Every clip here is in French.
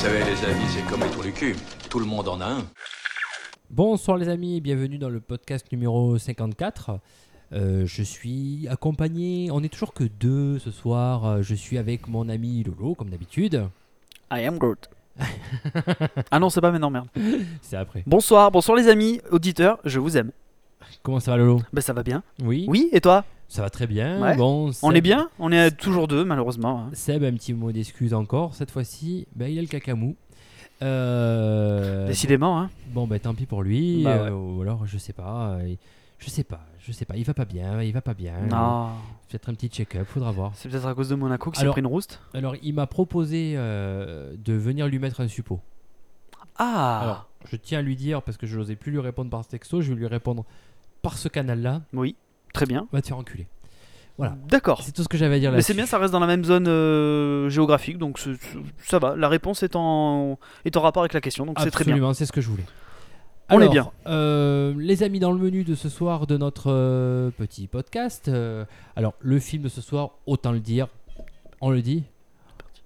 Vous savez, les amis, c'est comme les trous du cul. Tout le monde en a un. Bonsoir les amis, bienvenue dans le podcast numéro 54. Euh, je suis accompagné, on n'est toujours que deux ce soir. Euh, Je suis avec mon ami Lolo, comme d'habitude. I am Groot. ah non, c'est pas maintenant, merde. C'est après. Bonsoir, bonsoir les amis, auditeurs, je vous aime. Comment ça va Lolo? Bah ça va bien. Oui. Oui, et toi? Ça va très bien. Ouais. Bon, On est bien? On est toujours deux, malheureusement. hein. Seb, un petit mot d'excuse encore. Cette fois-ci, ben, il a le cacamou. Euh, Décidément, hein. Bon, ben tant pis pour lui. Bah euh, ou alors, je sais pas. euh, je sais pas. Je sais pas. Il va pas bien. Il va pas bien. Non. Peut-être un petit check-up. Faudra voir. C'est peut-être à cause de Monaco qui s'est pris une rouste? Alors, il m'a proposé euh, de venir lui mettre un suppôt. Ah Alors, je tiens à lui dire, parce que je n'osais plus lui répondre par texto, je vais lui répondre par ce canal-là. Oui, très bien. Va te faire enculer. Voilà. D'accord. C'est tout ce que j'avais à dire Mais là. c'est bien, ça reste dans la même zone euh, géographique, donc ça va. La réponse est en, est en rapport avec la question, donc c'est très bien. Absolument, c'est ce que je voulais. On est bien. euh, les amis, dans le menu de ce soir de notre euh, petit podcast, euh, alors le film de ce soir, autant le dire, on le dit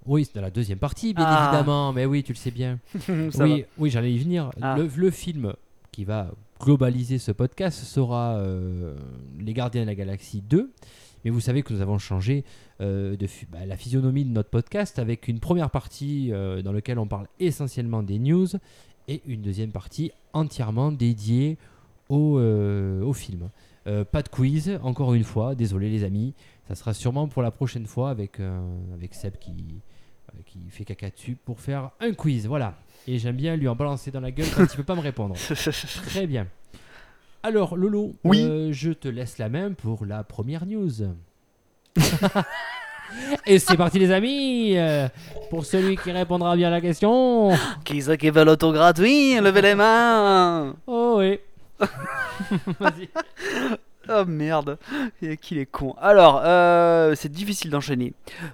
Oui, c'est dans la deuxième partie, bien Ah. évidemment, mais oui, tu le sais bien. Oui, oui j'allais y venir. Ah. Le, le film qui va globaliser ce podcast sera euh, Les Gardiens de la Galaxie 2. Mais vous savez que nous avons changé euh, de bah, la physionomie de notre podcast avec une première partie euh, dans laquelle on parle essentiellement des news et une deuxième partie entièrement dédiée au, au film. Pas de quiz, encore une fois, désolé les amis. Ça sera sûrement pour la prochaine fois avec, avec Seb qui, qui fait caca dessus pour faire un quiz. Voilà. Et j'aime bien lui en balancer dans la gueule quand il peut pas me répondre. Très bien. Alors, Lolo, Oui. euh, je te laisse la main pour la première news. Et c'est parti, les amis. Euh, pour celui qui répondra bien à la question. Qui c'est qui veut l'auto gratuit Levez les mains Oh oui. Vas-y. Oh merde, qu'il est con. Alors, euh, c'est difficile d'enchaîner.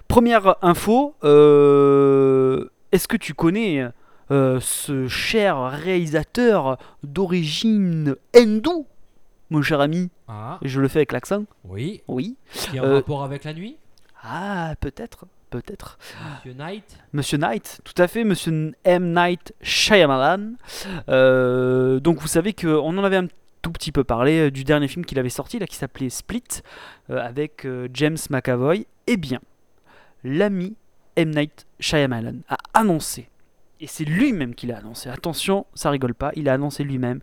Première info, euh, est-ce que tu connais euh, ce cher réalisateur d'origine hindoue, mon cher ami Ah, Je le fais avec l'accent oui. Oui. Qui a un Euh, rapport avec la nuit? Ah, peut-être, peut-être. Monsieur Knight? Monsieur Knight, tout à fait, Monsieur M. Night Shyamalan. Euh, donc vous savez qu'on en avait un tout petit peu parlé euh, du dernier film qu'il avait sorti, là, qui s'appelait Split, euh, avec euh, James McAvoy. Eh bien, l'ami M. Night Shyamalan a annoncé, et c'est lui-même qui l'a annoncé, attention, ça rigole pas, il a annoncé lui-même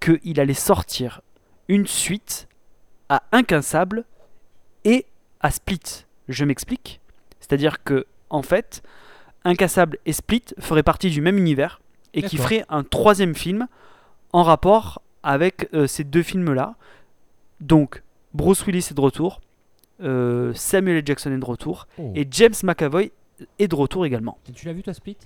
qu'il allait sortir une suite à Incassable et à Split. Je m'explique. C'est-à-dire que, en fait, Incassable et Split feraient partie du même univers et qui ferait un troisième film en rapport avec euh, ces deux films-là. Donc, Bruce Willis est de retour, euh, Samuel L. Jackson est de retour Oh. et James McAvoy est de retour également. Tu l'as vu, toi, Split?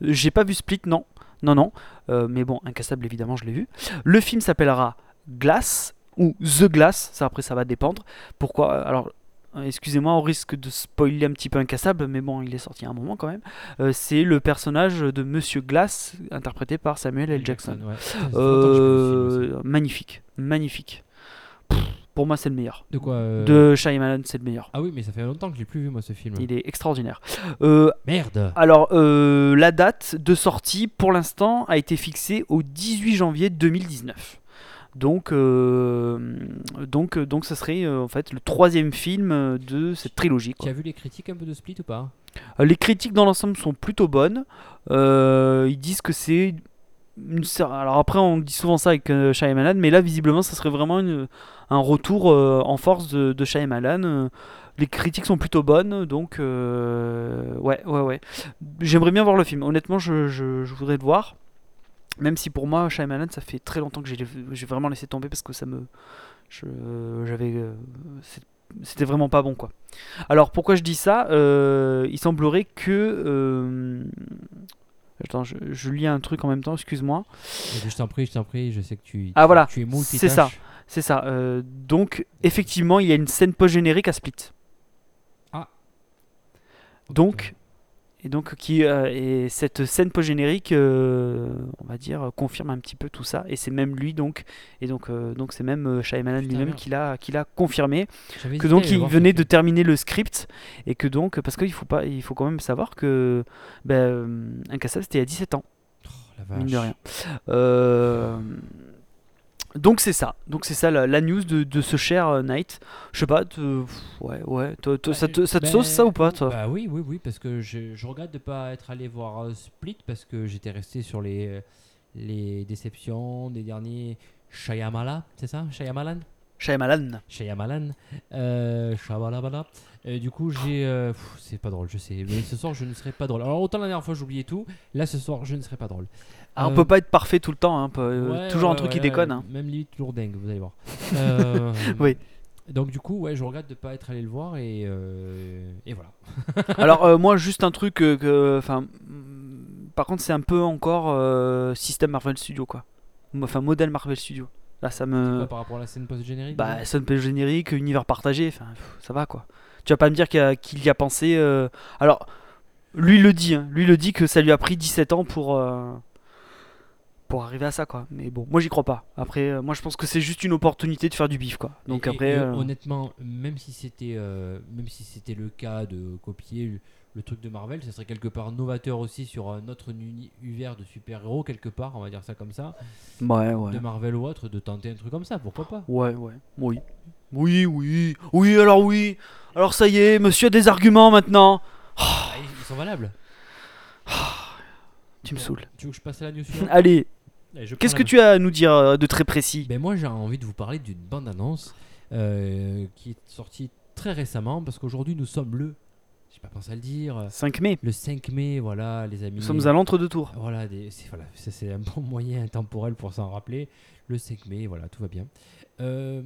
J'ai pas vu Split, non. Non, non. Euh, mais bon, Incassable, évidemment, je l'ai vu. Le film s'appellera Glass ou The Glass. Ça, après, ça va dépendre. Pourquoi Alors, euh, excusez-moi, au risque de spoiler un petit peu Incassable, mais bon, il est sorti à un moment quand même. Euh, c'est le personnage de Monsieur Glass, interprété par Samuel L. Jackson. ouais. Euh, magnifique, magnifique. Pff, pour moi, c'est le meilleur. De quoi euh, De Shyamalan, c'est le meilleur. Ah oui, mais ça fait longtemps que je l'ai plus vu, moi, ce film. Il est extraordinaire. Euh, Merde alors, euh, la date de sortie, pour l'instant, a été fixée au 18 janvier 2019. Donc, euh, donc, donc, ça serait en fait le troisième film de cette trilogie. Tu as vu les critiques un peu de Split ou pas? Les critiques dans l'ensemble sont plutôt bonnes. Ils disent que c'est Alors après, on dit souvent ça avec euh, Shyamalan, mais là, visiblement, ça serait vraiment un retour euh, en force de, de Shyamalan. Euh, les critiques sont plutôt bonnes, donc euh, ouais, ouais, ouais. J'aimerais bien voir le film. Honnêtement, je, je- voudrais le voir. Même si pour moi, Shyamalan, ça fait très longtemps que j'ai vraiment laissé tomber parce que ça me, j'avais, c'était vraiment pas bon quoi. Alors pourquoi je dis ça? Il semblerait que. Attends, je, je lis un truc en même temps, excuse-moi. Je t'en prie, je t'en prie, je sais que tu, Ah, voilà, tu es c'est ça. C'est ça. euh, donc, effectivement, il y a une scène post-générique à Split. Ah. Donc, et donc qui euh, et cette scène post-générique, euh, on va dire, confirme un petit peu tout ça. Et c'est même lui donc, et donc euh, donc c'est même Shyamalan lui-même qui l'a qui l'a confirmé que donc à il venait de terminer le script et que donc parce qu'il faut pas il faut quand même savoir que ben, Incassable c'était il y a 17 ans Oh, la mine de vache. rien. Donc c'est ça, donc c'est ça la, la news de, de ce cher euh, Knight. Je sais pas, te- ouais, ouais, toi, ça te, ça Ben, sauce ça ou pas toi? Bah oui, oui, oui, parce que je, je regrette de pas être allé voir euh, Split parce que j'étais resté sur les, euh, les déceptions des derniers Shyamala, c'est ça Shyamalan? Shyamalan. Shyamalan. Euh. Euh, du coup, j'ai. euh, c'est pas drôle, je sais. Mais ce soir, je ne serai pas drôle. Alors, autant la dernière fois, j'oubliais tout. Là, ce soir, je ne serai pas drôle. Ah, on Euh, peut pas être parfait tout le temps, hein, peut- euh, Ouais, toujours un truc qui déconne. hein. Même limite toujours dingue, vous allez voir. Euh, Oui. Donc du coup, ouais, je regrette de pas être allé le voir et, euh, et voilà. Alors euh, moi juste un truc euh, que, enfin, mm, par contre c'est un peu encore système Marvel Studio quoi. Enfin modèle Marvel Studio. Là ça me, Quoi, par rapport à la scène post-générique bah déjà scène générique, univers partagé, enfin ça va quoi. Tu vas pas me dire qu'il y y a pensé. Alors lui le dit, hein, lui le dit que ça lui a pris 17 ans pour pour arriver à ça quoi. Mais bon, moi j'y crois pas. Après, euh, moi je pense que c'est juste une opportunité de faire du bif quoi. Donc Et- après, et, euh, honnêtement, même si c'était euh, même si c'était le cas de copier le, le truc de Marvel, ça serait quelque part novateur aussi sur un autre uni- univers de super-héros quelque part, on va dire ça comme ça, ouais ouais. de Marvel ou autre, de tenter un truc comme ça, pourquoi pas Ouais, ouais, oui. Oui, oui, oui, alors oui. Alors ça y est, monsieur a des arguments maintenant. Ah, ils sont valables. Tu me saoules. Tu veux que je passe à la news Allez, qu'est-ce que tu as à nous dire euh, de très précis? Ben moi j'ai envie de vous parler d'une bande-annonce euh, qui est sortie très récemment parce qu'aujourd'hui nous sommes le, j'ai pas pensé à le dire, 5 mai, le 5 mai, voilà les amis. nous sommes à l'entre-deux-tours. Voilà, c'est voilà, un bon moyen intemporel pour s'en rappeler. Le 5 mai, voilà, tout va bien. Euh,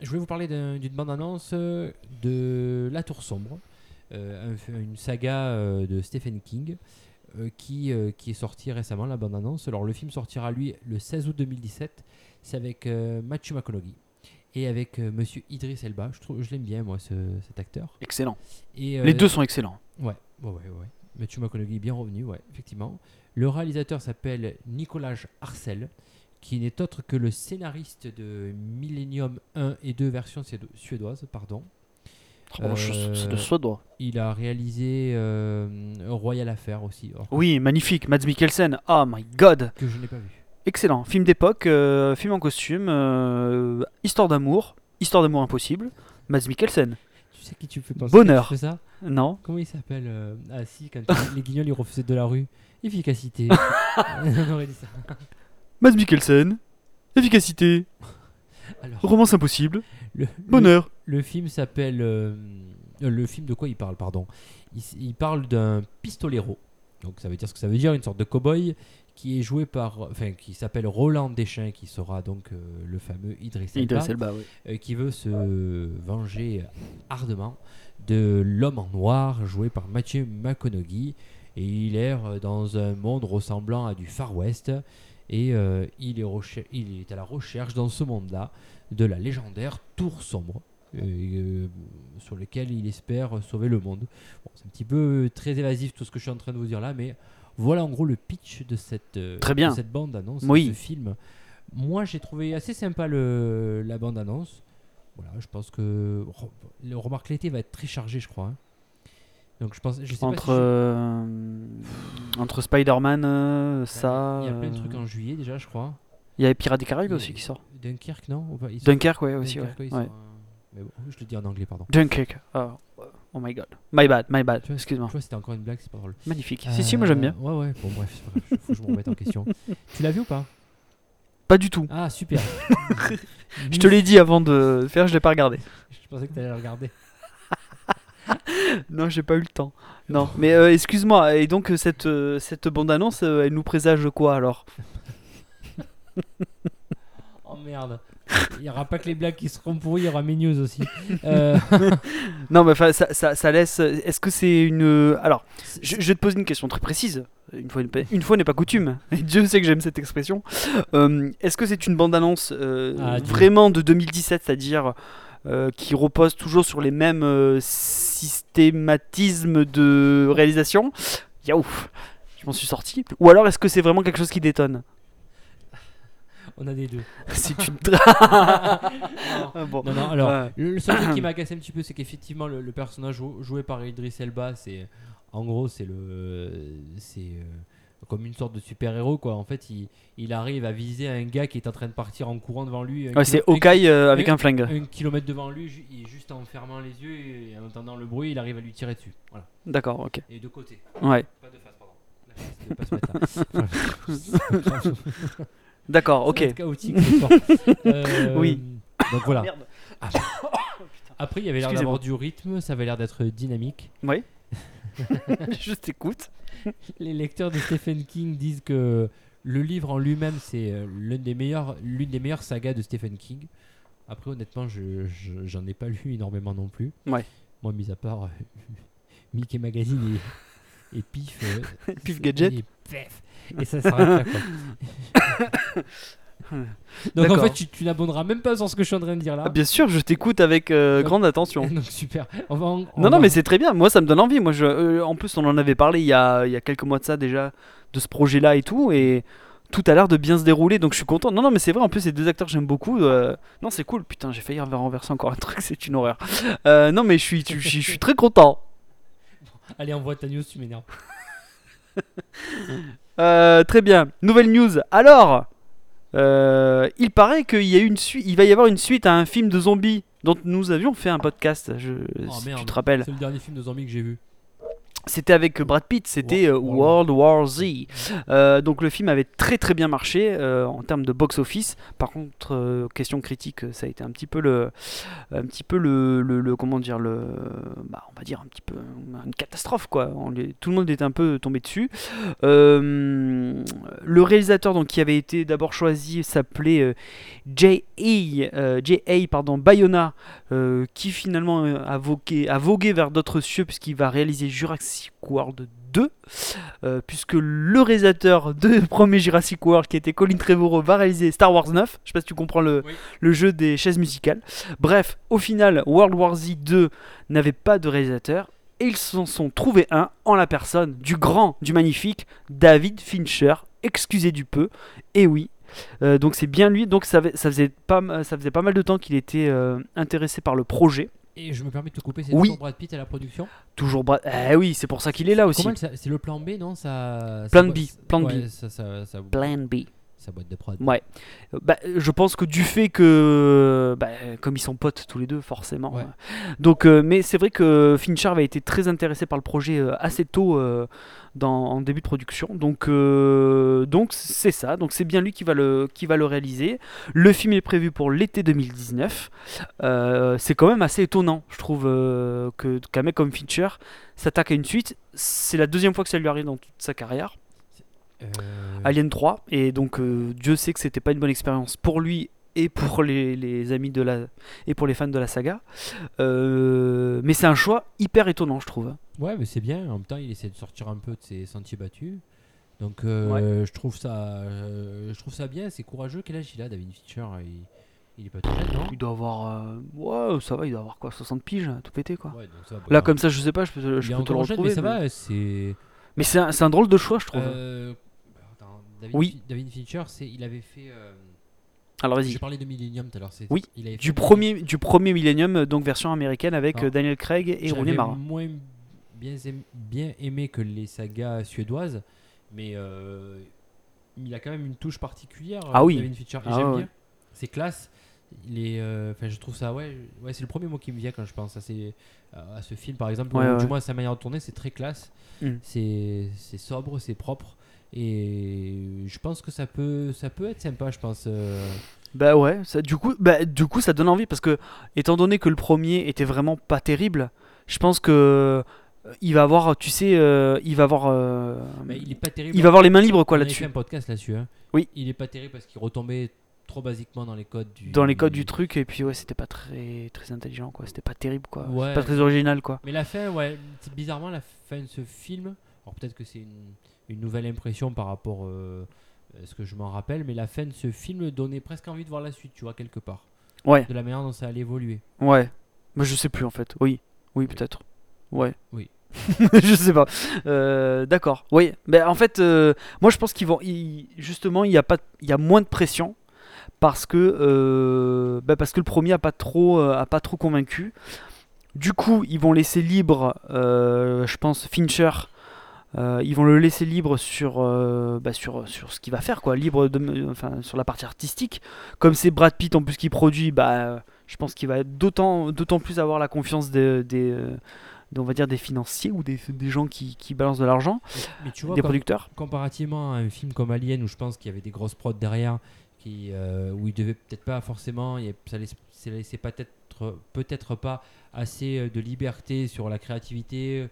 je voulais vous parler d'un- d'une bande-annonce euh, de La Tour Sombre, euh, un- une saga euh, de Stephen King euh, qui, euh, qui est sortie récemment, la bande-annonce. Alors, le film sortira, lui, le 16 août 2017. C'est avec euh, Matthew McConaughey et avec Monsieur Idris Elba. Je, trouve, je l'aime bien, moi, ce- cet acteur. Excellent. Et, Les deux sont excellents. Ouais, ouais, ouais, ouais. Matthew McConaughey est bien revenu, ouais, effectivement. Le réalisateur s'appelle Nicolas Arcel, qui n'est autre que le scénariste de Millennium 1 et 2 version suédo- suédoise, pardon. Euh, C'est de soi droit. Il a réalisé euh, Royal Affair aussi, Oui, magnifique. Mads Mikkelsen. Oh my god. que je n'ai pas vu. Excellent. Film d'époque, euh, film en costume, histoire d'amour, histoire d'amour impossible. Mads Mikkelsen. Tu sais qui tu fais penser Bonheur. tu fais ça? Non. Comment il s'appelle Ah si, quand les guignols ils refusaient de la rue. Efficacité. On aurait dit ça. Mads Mikkelsen. Efficacité. Alors, Romance impossible. le, Bonheur. Le film s'appelle. euh, euh, le film de quoi il parle, pardon il, s- il parle d'un pistolero. Donc ça veut dire ce que ça veut dire, une sorte de cow-boy qui est joué par. Enfin, qui s'appelle Roland Deschamps, qui sera donc euh, le fameux Idriss Elba, Idriss Elba, oui. euh, qui veut se venger ardemment de l'homme en noir, joué par Mathieu McConaughey. Et il erre dans un monde ressemblant à du Far West. Et euh, il, est recher- il est à la recherche dans ce monde-là de la légendaire Tour Sombre, euh, sur lequel il espère sauver le monde. Bon, c'est un petit peu très évasif tout ce que je suis en train de vous dire là, mais voilà en gros le pitch de cette, euh, Très bien. de cette bande-annonce, Oui. de ce film. Moi, j'ai trouvé assez sympa le, la bande-annonce. Voilà, je pense que le remarque l'été va être très chargé, je crois. hein. Donc je pense, je sais Entre, pas si je- euh, entre Spider-Man, euh, ça. il y a plein de trucs en juillet déjà, je crois. Il y a Pirates des Caraïbes aussi qui sort. Dunkerque, non? Dunkerque, ouais, aussi. Dunkerque, ouais. Euh, Mais bon, je le dis en anglais, pardon. Dunkerque. Oh, oh my god. My bad, my bad. Tu Excuse-moi. Je vois, c'était encore une blague, c'est pas drôle. Magnifique. Si, si, moi j'aime bien. Euh, Ouais, ouais, bon, bref, faut que je me remette en question. Tu l'as vu ou pas? Pas du tout. Ah, super. Je te l'ai dit avant de faire, je l'ai pas regardé. Je pensais que tu allais le regarder. Non, j'ai pas eu le temps. Non, mais euh, excuse-moi. Et donc, euh, cette, euh, cette bande-annonce, euh, elle nous présage quoi alors? Oh merde. Il n'y aura pas que les blagues qui seront pourries, il y aura mes news aussi. Euh, Non, mais enfin, ça, ça, ça laisse. Est-ce que c'est une. Alors, je, je vais te poser une question très précise. Une fois, une fois n'est pas coutume. Et Dieu sait que j'aime cette expression. Euh, Est-ce que c'est une bande-annonce euh, Ah, vraiment de 2017, c'est-à-dire euh, qui repose toujours sur les mêmes euh, systématismes de réalisation? Yaouf Je m'en suis sorti. Ou alors est-ce que c'est vraiment quelque chose qui détonne? On a des deux. Une. Ah, bon. Non, non, alors, Ouais. le, seul truc qui m'a agacé un petit peu, c'est qu'effectivement, le, le personnage jou- joué par Idris Elba, c'est. En gros, c'est le. C'est. euh, comme une sorte de super-héros, quoi. En fait, il, il arrive à viser un gars qui est en train de partir en courant devant lui. Ouais, c'est Hawkeye euh, avec un- un flingue. un kilomètre devant lui, ju- et juste en fermant les yeux et en entendant le bruit, il arrive à lui tirer dessus. Voilà. D'accord, ok. Et de côté. Ouais. Pas de face, pardon. La face, pas se mettre là. D'accord, ok. Chaotique. Euh, Oui. Donc voilà. Merde. Après, il y avait l'air d'avoir du rythme, ça avait l'air d'être dynamique. Oui. Je t'écoute. Les lecteurs de Stephen King disent que le livre en lui-même, c'est euh, l'une des meilleures, l'une des meilleures sagas de Stephen King. Après, honnêtement, je, je- j'en ai pas lu énormément non plus. Ouais. Moi, mis à part euh, Mickey Magazine et, et Pif. euh, Pif Gadget. Et, pef, et ça s'arrête là, quoi. Donc en fait, tu, tu n'abonneras même pas sur ce que je suis en train de dire là. Ah, bien sûr, je t'écoute avec euh, grande attention. Donc super. On va en- on Non, va- non, mais c'est très bien. Moi, ça me donne envie. Moi, je, euh, en plus, on en avait parlé il y a, il y a quelques mois de ça déjà, de ce projet-là et tout. Et tout a l'air de bien se dérouler. Donc, je suis content. Non, non, mais c'est vrai. En plus, ces deux acteurs, j'aime beaucoup. euh, Non, c'est cool. Putain, j'ai failli renverser encore un truc. C'est une horreur. Euh, non, mais je suis, je, suis- je suis très content. Allez, envoie ta news, tu m'énerves. Euh, très bien. Nouvelle news. Alors, euh, il paraît qu'il y a une suite. Il va y avoir une suite à un film de zombies dont nous avions fait un podcast. Je, Oh, si tu te rappelles. C'est le dernier film de zombies que j'ai vu. C'était avec Brad Pitt, c'était euh, World War Z. Euh, donc le film avait très très bien marché euh, en termes de box office. Par contre, euh, question critique, ça a été un petit peu le, un petit peu le, le- le- comment dire le, bah, on va dire un petit peu une catastrophe quoi. On tout le monde était un peu tombé dessus. Le réalisateur donc qui avait été d'abord choisi s'appelait J.A. J.A. pardon Bayona euh, qui finalement euh, a, vogué, a vogué vers d'autres cieux puisqu'il va réaliser Jurassic World 2 euh, puisque le réalisateur de premier Jurassic World qui était Colin Trevorrow va réaliser Star Wars 9 je sais pas si tu comprends le, Oui. le jeu des chaises musicales. Bref au final World War Z 2 n'avait pas de réalisateur et ils s'en sont trouvés un en la personne du grand, du magnifique David Fincher, excusez du peu, et oui, euh, donc c'est bien lui, donc ça, faisait pas, ça faisait pas mal de temps qu'il était euh, intéressé par le projet. Et je me permets de te couper, c'est Oui. toujours Brad Pitt à la production? Toujours Brad... Eh oui, c'est pour ça qu'il est là aussi. C'est le plan B, non? Ça, Plan B, plan B. ouais, Ça, ça, ça- Plan B. sa boîte de prod. Ouais. Bah, je pense que du fait que, bah, comme ils sont potes tous les deux, forcément. Ouais. euh, Donc, euh, mais c'est vrai que Fincher avait été très intéressé par le projet euh, assez tôt euh, dans, en début de production. Donc, euh, donc c'est ça. Donc c'est bien lui qui va le qui va le réaliser. Le film est prévu pour l'été 2019. Euh, c'est quand même assez étonnant, je trouve, que qu'un mec comme Fincher s'attaque à une suite. C'est la deuxième fois que ça lui arrive dans toute sa carrière. Euh, Alien 3 et donc euh, Dieu sait que c'était pas une bonne expérience pour lui et pour les, les amis de la et pour les fans de la saga Euh, mais c'est un choix hyper étonnant je trouve Ouais, mais c'est bien. En même temps, il essaie de sortir un peu de ses sentiers battus. Donc, euh, je trouve ça, euh, je trouve ça bien. C'est courageux. Quel âge il a, David Fincher? Il, il est pas tout jeune, non? Il doit avoir ouais ça va il doit avoir quoi 60 piges tout pété quoi Ouais, donc ça va. là comme ça je sais pas je peux, te- je peux te le jeune, retrouver mais ça va. C'est. Mais c'est un, drôle de choix je trouve Euh, attends, David, Oui. David Fincher, il avait fait. euh, alors vas-y J'ai parlé de Millennium tout à l'heure. c'est- Oui, il avait fait du premier du premier Millennium euh, donc version américaine avec Ah. Daniel Craig et Rooney Mara moins bien, aim- bien aimé que les sagas suédoises, mais euh, il a quand même une touche particulière. Ah oui. David Fincher, Ah j'aime ouais, bien. C'est classe. Il est, euh, enfin, je trouve ça, ouais, ouais, c'est le premier mot qui me vient quand je pense à, ces, à ce film, par exemple. Ouais, ou Du moins, sa manière de tourner, c'est très classe. Mm. C'est, sobre, c'est propre, et je pense que ça peut, ça peut être sympa, je pense. euh, Bah ouais, ça, du, coup, bah, du coup ça donne envie parce que étant donné que le premier était vraiment pas terrible, je pense que euh, il va avoir, tu sais, euh, il va avoir, euh, mais il est pas terrible. il va avoir les mains libres quoi là-dessus. fait un podcast là-dessus. hein. Oui. Il est pas terrible parce qu'il retombait trop basiquement dans les codes du. dans les codes du truc et puis ouais c'était pas très très intelligent quoi c'était pas terrible quoi Ouais. C'était pas très original quoi Mais la fin, ouais, bizarrement la fin de ce film. Alors peut-être que c'est une, une nouvelle impression par rapport euh, à ce que je m'en rappelle, mais la fin de ce film donnait presque envie de voir la suite, tu vois, quelque part. ouais De la manière dont ça allait évoluer. ouais moi je sais plus en fait oui oui peut-être ouais Oui. je sais pas Euh, d'accord oui ben en fait euh, moi je pense qu'ils vont ils- justement il y a pas il y a moins de pression parce que euh, ben, parce que le premier a pas trop euh, a pas trop convaincu du coup ils vont laisser libre euh, je pense Fincher euh, ils vont le laisser libre sur, euh, bah, sur, sur ce qu'il va faire, quoi, libre de, enfin, sur la partie artistique. Comme c'est Brad Pitt en plus qui produit, bah, je pense qu'il va d'autant, d'autant plus avoir la confiance des, des, de- on va dire des financiers ou des, des gens qui, qui balancent de l'argent, Mais tu vois, des com- producteurs. comparativement à un film comme Alien où je pense qu'il y avait des grosses prods derrière, qui, euh, où il devait peut-être pas forcément, il ça ça laissait peut-être peut-être pas assez euh, de liberté sur la créativité euh,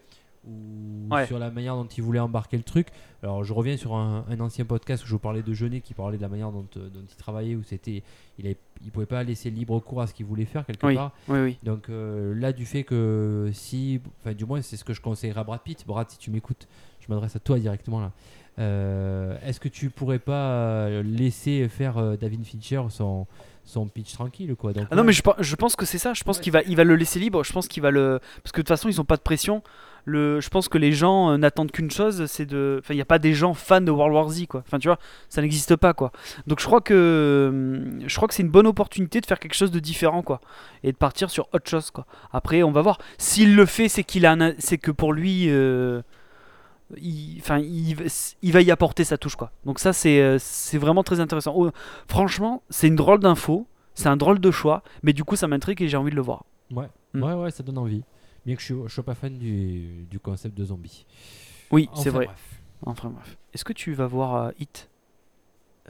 ou Ouais. sur la manière dont il voulait embarquer le truc. Alors je reviens sur un, un ancien podcast où je vous parlais de Jeunet qui parlait de la manière dont, dont il travaillait, où c'était, il, avait- il pouvait pas laisser libre cours à ce qu'il voulait faire quelque Oui. part. Oui, oui. Donc euh, là, du fait que si, enfin du moins c'est ce que je conseillerais à Brad Pitt. Brad, si tu m'écoutes, je m'adresse à toi directement là. Euh, Est-ce que tu pourrais pas euh, laisser faire euh, David Fincher son, son pitch tranquille quoi Donc, Ah non, mais je, je pense que c'est ça. Je pense Ouais. qu'il va, il va le laisser libre. Je pense qu'il va le. Parce que de toute façon, ils ont pas de pression. Le, je pense que les gens euh, n'attendent qu'une chose, c'est de. Enfin, il n'y a pas des gens fans de World War Z, quoi. Enfin, tu vois, ça n'existe pas, quoi. Donc, je crois que. hum, Je crois que c'est une bonne opportunité de faire quelque chose de différent, quoi. Et de partir sur autre chose, quoi. Après, on va voir. S'il le fait, c'est qu'il a, un- c'est que pour lui. euh, il, enfin, il, va- il va y apporter sa touche, quoi. Donc, ça, c'est, euh, c'est vraiment très intéressant. Oh, franchement, c'est une drôle d'info. C'est un drôle de choix, mais du coup ça m'intrigue et j'ai envie de le voir. ouais, Mm. ouais, ouais, ça donne envie. Bien que je ne sois pas fan du, du concept de zombie. Oui, Enfin, c'est vrai. bref. Enfin bref. Est-ce que tu vas voir euh, Hit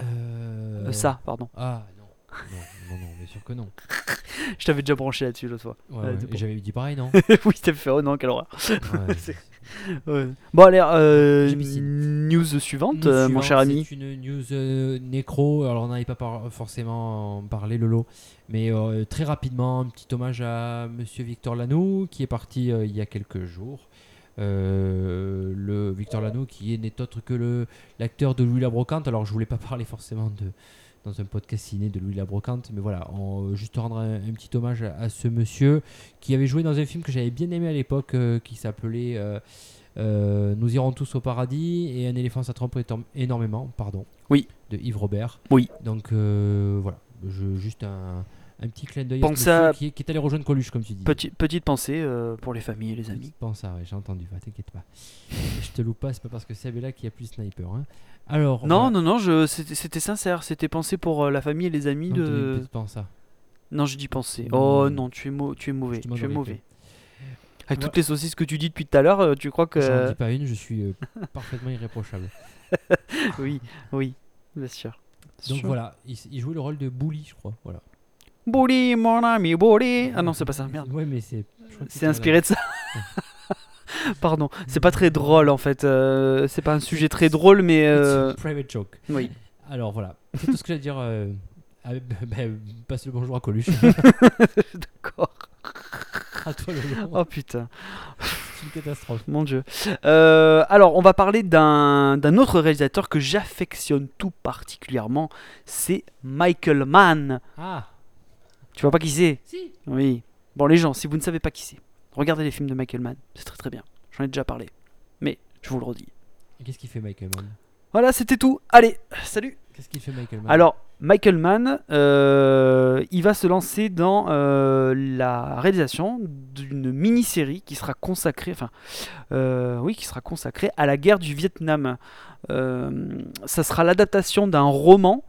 Euh, Euh, Ça, pardon. Ah non. Non, non, non, bien sûr que non. Je t'avais déjà branché là-dessus l'autre fois. Ouais, bon. J'avais dit pareil, non oui, t'as fait, oh non, quelle horreur. Ouais. Ouais. Bon, allez, euh, news suivante, News euh, mon cher ami. C'est une news euh, nécro. Alors, on n'avait pas par- forcément parlé, Lolo. Mais euh, très rapidement, un petit hommage à monsieur Victor Lanoux, qui est parti il y a quelques jours. Euh, le Victor Lanoux, qui est n'est autre que le l'acteur de Louis la Brocante. Alors, je voulais pas parler forcément de dans un podcast ciné de Louis la Brocante, mais voilà, on, juste rendre un, un petit hommage à, à ce monsieur qui avait joué dans un film que j'avais bien aimé à l'époque, euh, qui s'appelait euh, euh, Nous irons tous au paradis et Un éléphant ça trompe énormément, pardon. Oui. De Yves Robert. Oui. Donc euh, voilà, je, juste un, un petit clin d'œil à ce Pensez à- monsieur qui, est- qui est allé rejoindre Coluche, comme tu dis. Petit- petite pensée euh, pour les familles et les amis. Petite pensée, ouais, j'ai entendu, va, t'inquiète pas. je te loupe pas, c'est pas parce que c'est là qu'il y a plus sniper. Hein. Alors, Non, non, non, je, c'était, c'était sincère. C'était pensé pour euh, la famille et les amis de. petite pensée. Non, je dis. Non. Oh non, tu es, mau- tu es mauvais. Je te demande Tu es de mauvais. Avec toutes les saucisses que tu dis depuis tout à l'heure, euh, tu crois que. J'en dis pas une, je suis euh, parfaitement irréprochable. oui, oui, bien sûr. Donc Sûr. voilà, il, il jouait le rôle de Bully, je crois. Voilà. Bully, mon ami, bully. Ah non, c'est pas ça, merde. Ouais, mais c'est. C'est inspiré de ça. Pardon, c'est pas très drôle en fait. euh, c'est pas un sujet très drôle, mais. It's euh, a private joke. Oui. Alors voilà, c'est tout ce que j'ai à dire. Euh, bah, passe le bonjour à Coluche. D'accord. à toi, Lolo. Oh putain, C'est une catastrophe. mon dieu. Euh, alors, on va parler d'un autre réalisateur que j'affectionne tout particulièrement. C'est Michael Mann. Ah, Tu vois pas qui c'est? Si. Oui. Bon, les gens, si vous ne savez pas qui c'est, regardez les films de Michael Mann. C'est très très bien. J'en ai déjà parlé. Mais je vous le redis. Et Qu'est-ce qu'il fait, Michael Mann? Voilà, c'était tout. Allez, salut Qu'est-ce qu'il fait, Michael Mann Alors, Michael Mann, euh, il va se lancer dans euh, la réalisation d'une mini-série qui sera consacrée, enfin, euh, qui sera consacrée à la guerre du Vietnam. Ça sera l'adaptation d'un roman.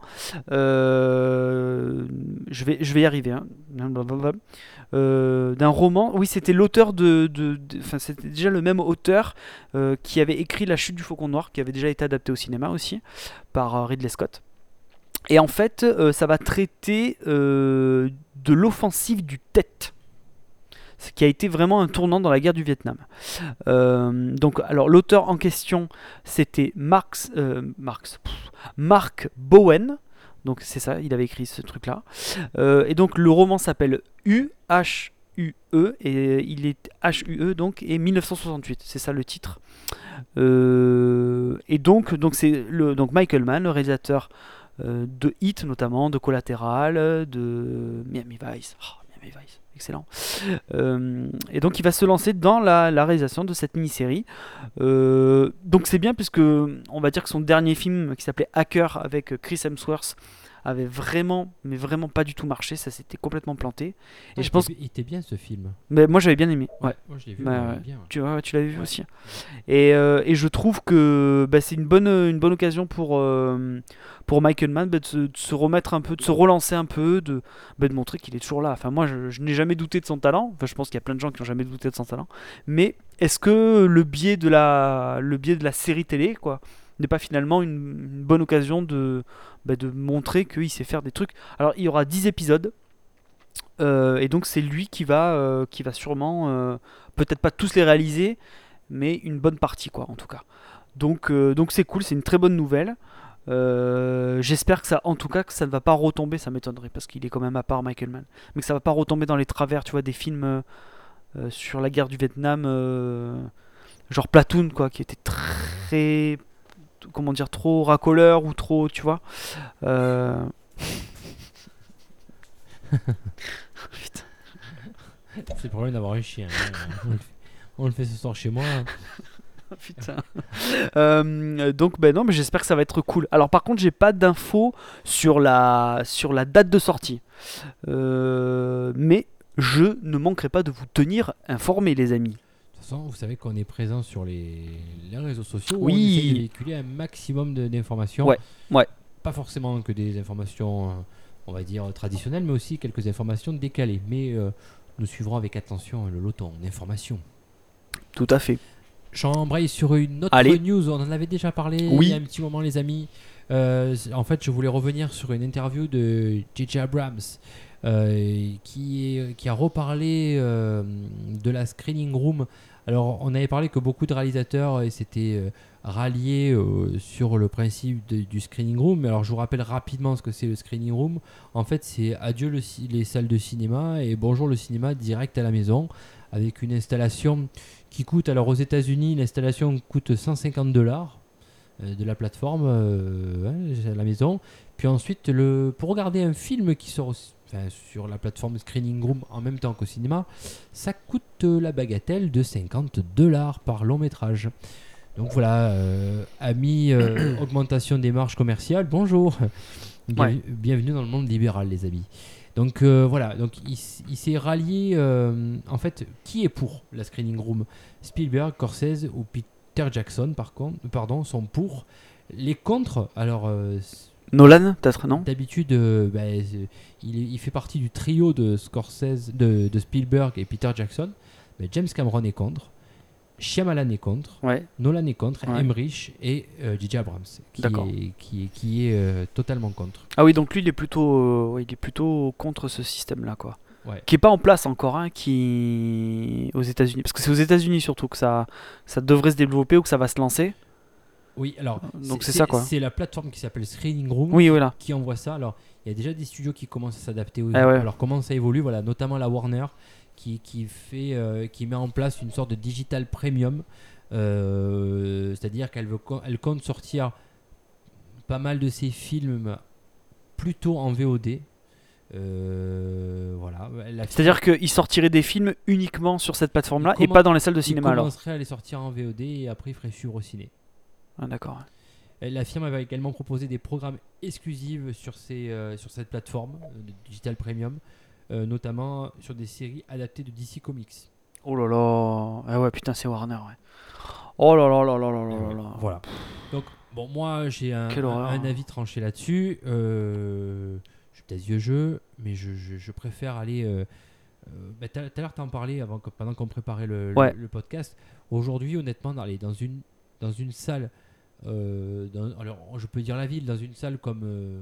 je vais, y arriver. hein. D'un roman. Oui, c'était l'auteur de, enfin, c'était déjà le même auteur qui avait écrit La Chute du Faucon Noir, qui avait déjà été adapté au cinéma aussi par Ridley Scott. Et en fait, euh, ça va traiter euh, de l'offensive du Tet, ce qui a été vraiment un tournant dans la guerre du Vietnam. Euh, donc, alors l'auteur en question, c'était Marx, Marx, Mark Bowen. Donc c'est ça, il avait écrit ce truc-là. Et donc le roman s'appelle U H U E et il est H U E donc et 1968, c'est ça le titre. Et donc donc c'est le donc Michael Mann, le réalisateur de Hit notamment, de Collateral, de Miami Vice. Oh, Miami Vice, excellent. Euh, et donc il va se lancer dans la, la réalisation de cette mini-série. Euh, donc c'est bien puisque on va dire que son dernier film qui s'appelait Hacker avec Chris Hemsworth avait vraiment, mais vraiment pas du tout marché, ça s'était complètement planté. Et Ah, je il pense, était- Il était bien ce film. mais moi j'avais bien aimé. Ouais. Moi je l'ai vu. Bah, ouais, ouais. bien. ouais. Tu, vois, tu l'avais vu aussi. Et, euh, et je trouve que bah, c'est une bonne, une bonne occasion pour, euh, pour Michael Mann bah, de, se, de se remettre un peu, de se relancer un peu, de, bah, de montrer qu'il est toujours là. Enfin, moi, je, je n'ai jamais douté de son talent. Enfin, je pense qu'il y a plein de gens qui n'ont jamais douté de son talent. Mais est-ce que le biais de la, le biais de la série télé, quoi, n'est pas finalement une, bonne occasion de, bah, de montrer qu'il sait faire des trucs Alors, il y aura 10 épisodes. euh, et donc c'est lui qui va, euh, qui va sûrement, euh, peut-être pas tous les réaliser, mais une bonne partie quoi en tout cas. Donc donc c'est cool, c'est une très bonne nouvelle. J'espère que ça, en tout cas, que ça ne va pas retomber, ça m'étonnerait parce qu'il est quand même à part Michael Mann, mais que ça va pas retomber dans les travers, tu vois, des films sur la guerre du Vietnam, genre Platoon quoi, qui était très, comment dire, trop racoleur ou trop, tu vois. Euh, Putain. C'est le problème d'avoir un chien. hein. On le fait- ce soir chez moi. Putain. Euh, donc ben non, mais j'espère que ça va être cool. Alors par contre, j'ai pas d'infos sur la sur la date de sortie, Euh, mais je ne manquerai pas de vous tenir informés, les amis. Façon, vous savez qu'on est présent sur les, les réseaux sociaux. où Oui. On essaie de véhiculer un maximum d'informations. Ouais, ouais. Pas forcément que des informations, euh, on va dire, traditionnelles, mais aussi quelques informations décalées. Mais euh, nous suivrons avec attention le loton d'informations. Tout à fait. J'embraye sur une autre Allez. news. On en avait déjà parlé Oui. il y a un petit moment, les amis. Euh, en fait, je voulais revenir sur une interview de J.J. Abrams euh, qui, est- qui a reparlé euh, de la screening room. Alors, on avait parlé que beaucoup de réalisateurs euh, s'étaient euh, ralliés euh, sur le principe du screening room. Mais alors, je vous rappelle rapidement ce que c'est le screening room. En fait, c'est adieu les salles de cinéma et bonjour le cinéma direct à la maison avec une installation qui coûte, alors aux États-Unis, l'installation coûte 150 dollars de la plateforme à la maison. Puis ensuite, le, pour regarder un film qui sort enfin, sur la plateforme Screening Room en même temps qu'au cinéma, ça coûte euh, la bagatelle de 50 dollars par long métrage. Donc voilà, euh, amis, euh, augmentation des marges commerciales, bonjour. Bien- Ouais. Bienvenue dans le monde libéral, les amis. Donc euh, voilà, donc il, s'est rallié. en fait, qui est pour la screening room? Spielberg, Scorsese ou Peter Jackson, par contre, pardon, sont pour. Les contre, alors Nolan, peut-être non? D'habitude, euh, bah, c'est- il, fait partie du trio de Scorsese, de, de Spielberg et Peter Jackson. Mais James Cameron est contre, Shyamalan est contre, Ouais. Nolan est contre, Ouais. Emmerich et euh, J.J. Abrams qui est, qui est, qui est euh, totalement contre. Ah oui, donc lui, il est plutôt, euh, il est plutôt contre ce système-là, quoi. Ouais. Qui est pas en place encore, hein, qui aux États-Unis, parce que c'est aux États-Unis surtout que ça, ça devrait se développer ou que ça va se lancer. Oui, alors Donc c'est ça, quoi. C'est la plateforme qui s'appelle Screening Room Oui, voilà. qui envoie ça. Alors, il y a déjà des studios qui commencent à s'adapter. aux- Ah ouais. Alors, comment ça évolue? Voilà, notamment la Warner qui, qui fait, euh, qui met en place une sorte de digital premium. Euh, C'est-à-dire qu'elle veut, elle compte sortir pas mal de ses films plutôt en VOD. Euh, voilà. C'est-à-dire qu'il sortirait des films uniquement sur cette plateforme-là et pas dans les salles de cinéma alors. commencerait à les sortir en VOD et après il ferait suivre au ciné. Ah, d'accord. Euh, la firme va également proposer des programmes exclusifs sur, ces, euh, sur cette plateforme euh, de Digital Premium, notamment sur des séries adaptées de DC Comics. Oh là là Ah ouais, putain, c'est Warner. Oh là là là là là là là Voilà. Donc, bon, moi, j'ai un, avis tranché là-dessus. Euh, je suis peut-être vieux jeu, mais je, je, préfère aller... Bah, tout à l'heure, t'en parlais pendant qu'on préparait le, le, podcast. Aujourd'hui, honnêtement, dans, dans, une, dans une salle euh, dans- alors je peux dire la ville, dans une salle comme, euh,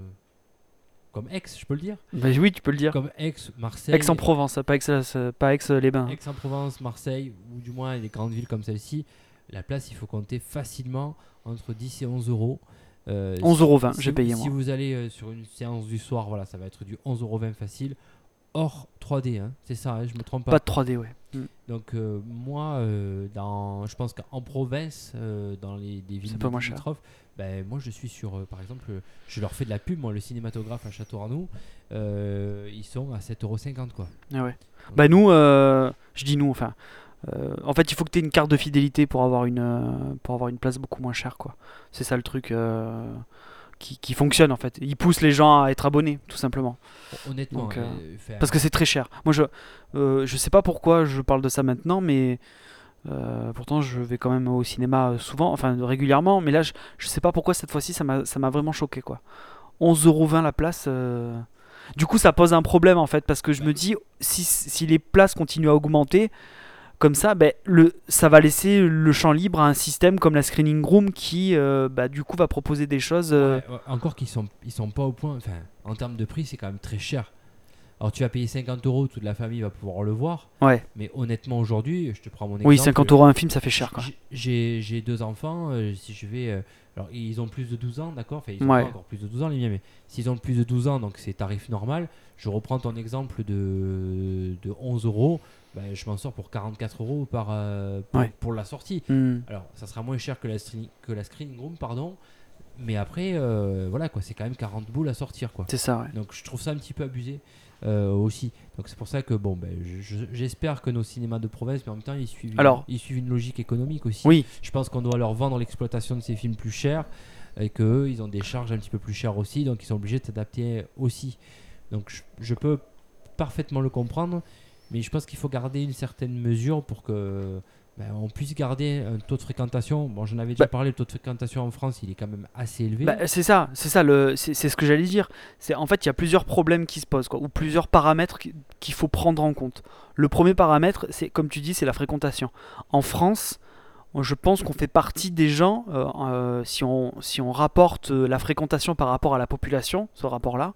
comme Aix, je peux le dire Bah oui, tu peux le dire. Comme Aix, Marseille. Aix-en-Provence, pas Aix, euh, pas Aix-les-Bains. Aix-en-Provence, Marseille, ou du moins les grandes villes comme celle-ci, la place, il faut compter facilement entre 10 et 11 euros. Euh, 11,20€, si j'ai vous- payé, Si moi. vous allez sur une séance du soir, voilà, ça va être du 11,20€ facile. Hors 3D, hein, c'est ça, hein, je me trompe pas. Pas de 3D, ouais. Mm. Donc euh, moi, euh, dans, je pense qu'en province, euh, dans les des villes limitrophes, ben, moi je suis sur, par exemple, je leur fais de la pub, moi le cinématographe à Château-Arnoux, ils sont à 7,50€ quoi. Ah ouais. Bah nous, je dis nous, enfin, en fait, il faut que tu aies une carte de fidélité pour avoir une, pour avoir une place beaucoup moins chère, quoi. C'est ça le truc qui, qui fonctionne en fait. Il pousse les gens à être abonnés, tout simplement, Honnêtement, Donc, euh, euh, parce que c'est très cher. Moi, je, euh, je sais pas pourquoi je parle de ça maintenant, mais euh, pourtant, je vais quand même au cinéma euh, souvent, enfin régulièrement, mais là, je, je sais pas pourquoi cette fois-ci, ça m'a, ça m'a vraiment choqué, quoi. 11,20€ la place. Du coup, ça pose un problème en fait, parce que je me dis, si, si les places continuent à augmenter, comme ça, ben, le, ça va laisser le champ libre à un système comme la Screening Room qui, euh, bah, du coup, va proposer des choses. euh, Ouais, encore qu'ils sont, ils sont pas au point. Enfin, en termes de prix, c'est quand même très cher. Alors tu vas payer 50 euros, toute la famille va pouvoir le voir. Ouais. Mais honnêtement, aujourd'hui, je te prends mon exemple. Oui, 50 euros un film, ça fait cher, quoi. J'ai- deux enfants. euh, si je vais, euh, alors ils ont plus de 12 ans, d'accord. Enfin, ils ont Ouais. pas encore plus de 12 ans les miens, mais s'ils ont plus de 12 ans, donc c'est tarif normal. Je reprends ton exemple de, de 11 euros. Ben, je m'en sors pour 44 euros par euh, pour, Ouais. pour la sortie. Hmm. Alors, ça sera moins cher que la, screen- que la screening room, pardon. Mais après, euh, voilà quoi, c'est quand même 40 boules à sortir quoi. C'est ça, ouais. Donc je trouve ça un petit peu abusé euh, aussi. Donc c'est pour ça que bon, ben, je- j'espère que nos cinémas de province, mais en même temps, ils suivent, Alors- ils suivent une logique économique aussi. Oui, Je pense qu'on doit leur vendre l'exploitation de ces films plus cher et qu'eux, ils ont des charges un petit peu plus chères aussi, donc ils sont obligés de s'adapter aussi. Donc je, je peux parfaitement le comprendre, mais je pense qu'il faut garder une certaine mesure pour que ben, on puisse garder un taux de fréquentation. Bon, j'en avais déjà Bah- parlé, le taux de fréquentation en France, il est quand même assez élevé. Bah, c'est ça, c'est ça, le, c'est, c'est ce que j'allais dire. C'est en fait, il y a plusieurs problèmes qui se posent, quoi, ou plusieurs paramètres qui- qu'il faut prendre en compte. Le premier paramètre, c'est comme tu dis, c'est la fréquentation. En France, je pense qu'on fait partie des gens, euh, euh, si, on, si on rapporte euh, la fréquentation par rapport à la population, ce rapport-là,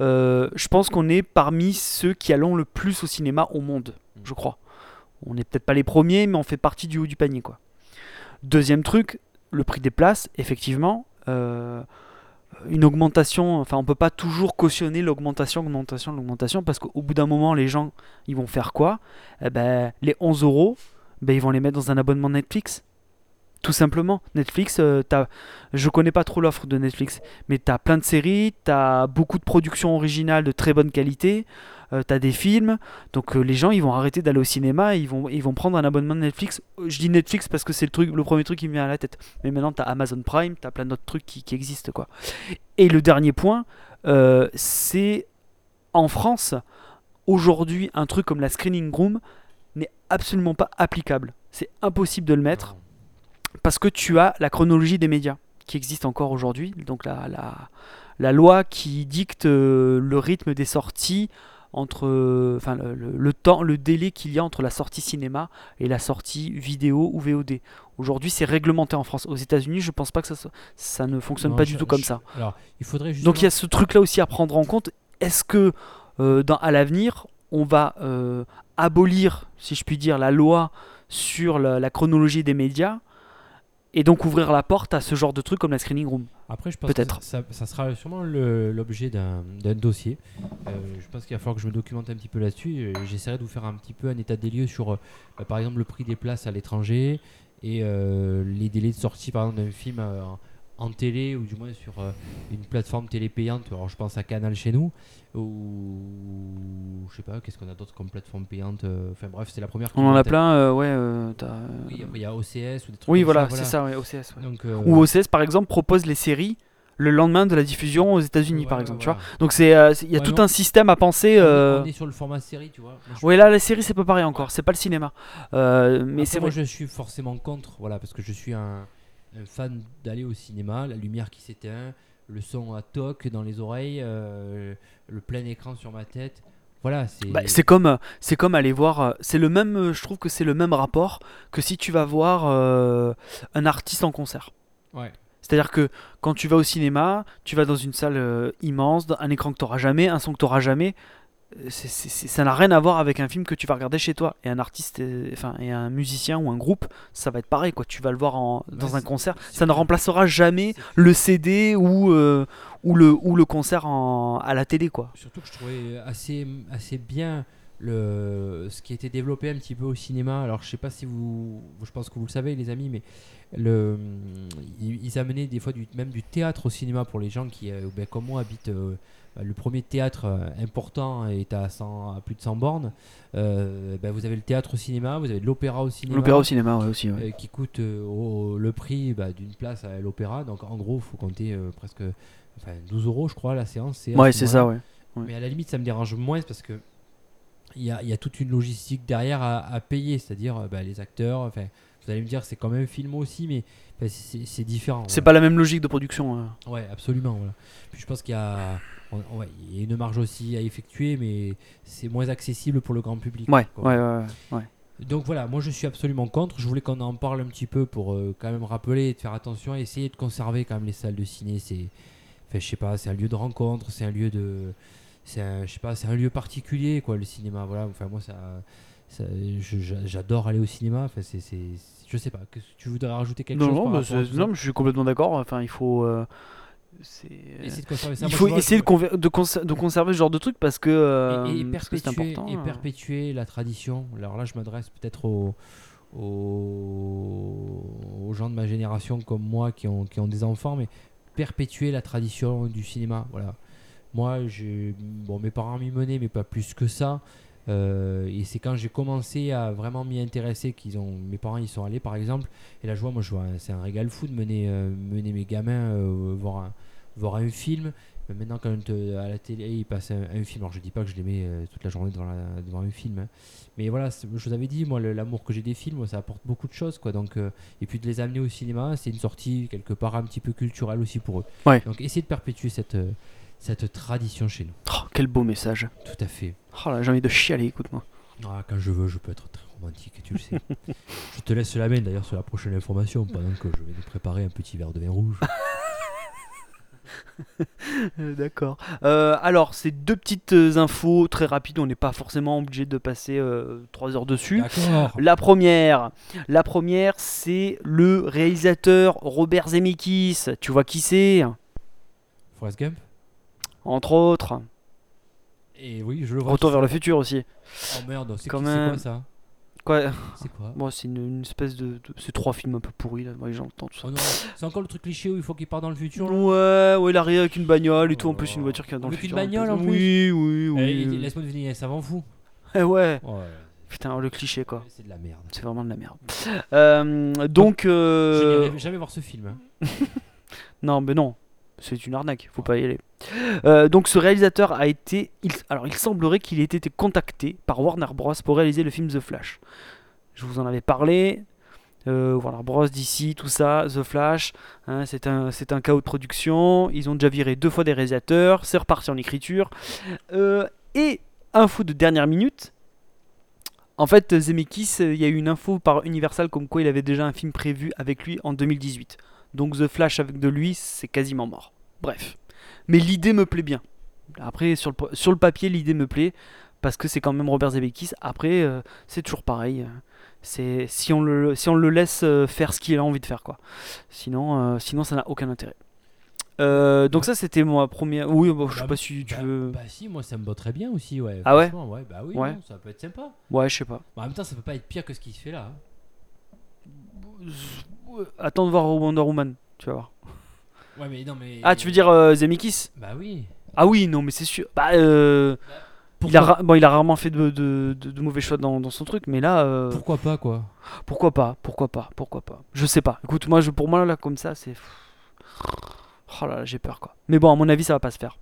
euh, je pense qu'on est parmi ceux qui allons le plus au cinéma au monde, je crois. On n'est peut-être pas les premiers, mais on fait partie du haut du panier, quoi. Deuxième truc, le prix des places, effectivement. euh, une augmentation, enfin on peut pas toujours cautionner l'augmentation, l'augmentation, l'augmentation, parce qu'au bout d'un moment, les gens, ils vont faire quoi? Eh ben, Les 11 euros, ben, ils vont les mettre dans un abonnement Netflix. Tout simplement. Netflix, euh, t'as- je connais pas trop l'offre de Netflix, mais tu as plein de séries, tu as beaucoup de productions originales de très bonne qualité, tu as des films, donc euh, les gens, ils vont arrêter d'aller au cinéma, ils vont, ils vont prendre un abonnement de Netflix. Euh, Je dis Netflix parce que c'est le, truc, le premier truc qui me vient à la tête. Mais maintenant, tu as Amazon Prime, tu as plein d'autres trucs qui, qui existent. quoi. Et le dernier point, euh, c'est en France, aujourd'hui, un truc comme la screening room n'est absolument pas applicable. C'est impossible de le mettre parce que tu as la chronologie des médias qui existe encore aujourd'hui, donc la, la, la loi qui dicte euh, le rythme des sorties entre euh, enfin le, le- le temps le délai qu'il y a entre la sortie cinéma et la sortie vidéo ou VOD. Aujourd'hui, c'est réglementé en France. Aux États-Unis, je pense pas que ça soit- ça ne fonctionne Non, pas je- du tout comme ça. Alors, il faudrait justement... Donc il y a ce truc là aussi à prendre en compte. Est-ce que euh, dans, à l'avenir, on va euh, abolir, si je puis dire, la loi sur la, la chronologie des médias et donc ouvrir la porte à ce genre de truc comme la screening room Après, je pense Peut-être. que ça, ça sera sûrement l'objet d'un dossier. Euh, je pense qu'il va falloir que je me documente un petit peu là-dessus. J'essaierai de vous faire un petit peu un état des lieux sur, euh, par exemple, le prix des places à l'étranger et euh, les délais de sortie, par exemple, d'un film en, télé ou du moins sur euh, une plateforme télé payante. Alors, je pense à Canal chez nous ou je sais pas, qu'est-ce qu'on a d'autre comme plateforme payante. euh, Enfin bref, c'est la première. On en a plein, euh, ouais. euh, euh, Oui, il y a OCS ou des trucs oui, voilà, ça, c'est ça, ouais, OCS. ouais. Donc, euh, Ou OCS, par exemple, propose les séries le lendemain de la diffusion aux États-Unis, ouais, par ouais, exemple. Tu vois Donc c'est, euh, il y a tout non. un système à penser. On est- euh, on est sur le format série, tu vois. Oui, là, la série, c'est pas pareil encore. C'est pas le cinéma. Euh, mais c'est moi, je suis forcément contre, voilà, parce que je suis un fan d'aller au cinéma, la lumière qui s'éteint, le son à toc dans les oreilles, euh, le plein écran sur ma tête. Voilà, c'est. Bah, c'est comme, euh, c'est comme aller voir. euh, C'est le même. euh, Je trouve que c'est le même rapport que si tu vas voir euh, un artiste en concert. Ouais. C'est-à-dire que quand tu vas au cinéma, tu vas dans une salle euh, immense, un écran que tu n'auras jamais, un son que tu n'auras jamais. Ça n'a rien à voir avec un film que tu vas regarder chez toi. Et un artiste, euh, enfin, et un musicien ou un groupe, ça va être pareil, quoi. Tu vas le voir en, dans Ouais, un concert. Ça ne remplacera jamais le CD ou, euh, ou, le, ou le concert en- à la télé, quoi. Surtout que je trouvais assez, assez bien le, ce qui était développé un petit peu au cinéma. Alors, je sais pas si vous. Je pense que vous le savez, les amis, mais le, ils, ils amenaient des fois du, même du théâtre au cinéma pour les gens qui, euh, ben, comme moi, habitent. euh, le premier théâtre euh, important est à, 100 à plus de 100 bornes. Euh, ben, vous avez le théâtre au cinéma, vous avez de l'opéra au cinéma. L'opéra au cinéma, ouais, aussi. ouais. euh, qui coûte euh, au- le prix bah, d'une place à l'opéra. Donc en gros, il faut compter euh, presque enfin, 12 euros, je crois, la séance. Ouais, ce c'est ça, moment-là. ouais. Mais à la limite, ça me dérange moins parce que il y a, il y a toute une logistique derrière à, à payer, c'est-à-dire euh, bah, les acteurs. Enfin, vous allez me dire, c'est quand même un film aussi, mais c'est différent. C'est voilà. pas la même logique de production. hein. Ouais, absolument. Voilà. Puis je pense qu'il y a, on- ouais, il y a une marge aussi à effectuer, mais c'est moins accessible pour le grand public. Ouais, quoi. ouais, ouais. Donc voilà, moi je suis absolument contre. Je voulais qu'on en parle un petit peu pour euh, quand même rappeler et de faire attention, essayer de conserver quand même les salles de ciné. C'est, enfin, je sais pas, c'est un lieu de rencontre, c'est un lieu de, c'est un, je sais pas, c'est un lieu particulier quoi, le cinéma. Voilà, enfin moi ça, ça- je- j'a- j'adore aller au cinéma. Enfin c'est, c'est, je sais pas. Que, tu voudrais rajouter quelque Non, chose non, par bah, non, je suis complètement d'accord. Enfin, il faut. euh, ça. il faut essayer de, conver- de, conser- de conserver ce genre de truc parce que euh, et, perpétuer, important. et euh. perpétuer la tradition. Alors là, je m'adresse peut-être aux, aux, aux gens de ma génération comme moi qui ont, qui ont des enfants, mais perpétuer la tradition du cinéma. Voilà. Moi, bon, mes parents m'y menaient, mais pas plus que ça. Euh, et c'est quand j'ai commencé à vraiment m'y intéresser qu'ils ont, mes parents y sont allés par exemple. Et là, je vois, moi, je vois, c'est un régal fou de mener, euh, mener mes gamins euh, voir, un, voir un film. Mais maintenant, quand à la télé, ils passent un, un film, alors je dis pas que je les mets toute la journée devant, la- devant un film, hein. mais voilà, je vous avais dit, moi, l'amour que j'ai des films, moi, ça apporte beaucoup de choses, quoi. Donc, et puis de les amener au cinéma, c'est une sortie quelque part un petit peu culturelle aussi pour eux. Ouais. Donc, essayez de perpétuer cette, cette tradition chez nous. Oh, quel beau message. Tout à fait. Oh là, j'ai envie de chialer, écoute-moi. Ah, quand je veux, je peux être très romantique, tu le sais. je te laisse la main d'ailleurs sur la prochaine information pendant que je vais nous préparer un petit verre de vin rouge. D'accord. Euh, alors, c'est deux petites infos très rapides. On n'est pas forcément obligé de passer euh, trois heures dessus. D'accord. La première, la première, c'est le réalisateur Robert Zemeckis. Tu vois qui c'est? Forrest Gump? Entre autres. Et oui, je le vois. Retour vers le ça. futur aussi. Oh merde, c'est même. quoi ça? Quoi? C'est quoi? Moi, c'est une, une espèce de, de- C'est trois films un peu pourris, là. Ouais, j'entends tout ça. Oh c'est encore le truc cliché où il faut qu'il parte dans le futur. là? Ouais, ouais, il arrive avec une bagnole et tout. En Oh. plus, une voiture qui va dans Avec le une futur. bagnole, en plus? Oui, oui, oui. Eh, il- Laisse-moi deviner, un savant fou. Eh ouais. Oh, ouais, Putain, le cliché, quoi. c'est de la merde. C'est vraiment de la merde. Euh, donc. Je euh, n'irai jamais voir ce film. hein. Non, mais non, c'est une arnaque, faut pas y aller. Euh, donc ce réalisateur a été, alors il semblerait qu'il ait été contacté par Warner Bros pour réaliser le film The Flash. Je vous en avais parlé. euh, Warner Bros, DC, tout ça, The Flash, hein, c'est un, c'est un chaos de production. Ils ont déjà viré deux fois des réalisateurs, c'est reparti en écriture. Euh, et info de dernière minute. En fait, Zemeckis, il y a eu une info par Universal comme quoi il avait déjà un film prévu avec lui en 2018. Donc The Flash avec de lui, c'est quasiment mort. Bref. Mais l'idée me plaît bien. Après, sur le, sur le papier, l'idée me plaît. Parce que c'est quand même Robert Zemeckis. Après, euh, c'est toujours pareil. C'est si on le, si on le laisse euh, faire ce qu'il a envie de faire, quoi. Sinon, euh, sinon ça n'a aucun intérêt. Euh, donc ça, c'était ma première. Oui, bon, je sais Bah, pas si tu bah, veux. Bah si, moi ça me botterait bien aussi, ouais. Ah ouais? Ouais Bah oui, Ouais. non, ça peut être sympa. Ouais, je sais pas. Bah, en même temps, ça peut pas être pire que ce qui se fait là. hein. Attends de voir Wonder Woman, tu vas voir. Ouais, mais non, mais. Ah, tu veux dire euh, Zemeckis? Bah oui. Ah oui, non, mais c'est sûr. Bah, euh, il, a bon, il a rarement fait de, de- de- de mauvais choix dans, dans son truc, mais là, euh, Pourquoi pas, quoi? pourquoi pas Pourquoi pas Pourquoi pas? Je sais pas. Écoute, moi, je, pour moi, là, comme ça, c'est. Oh là là, j'ai peur, quoi. Mais bon, à mon avis, ça va pas se faire.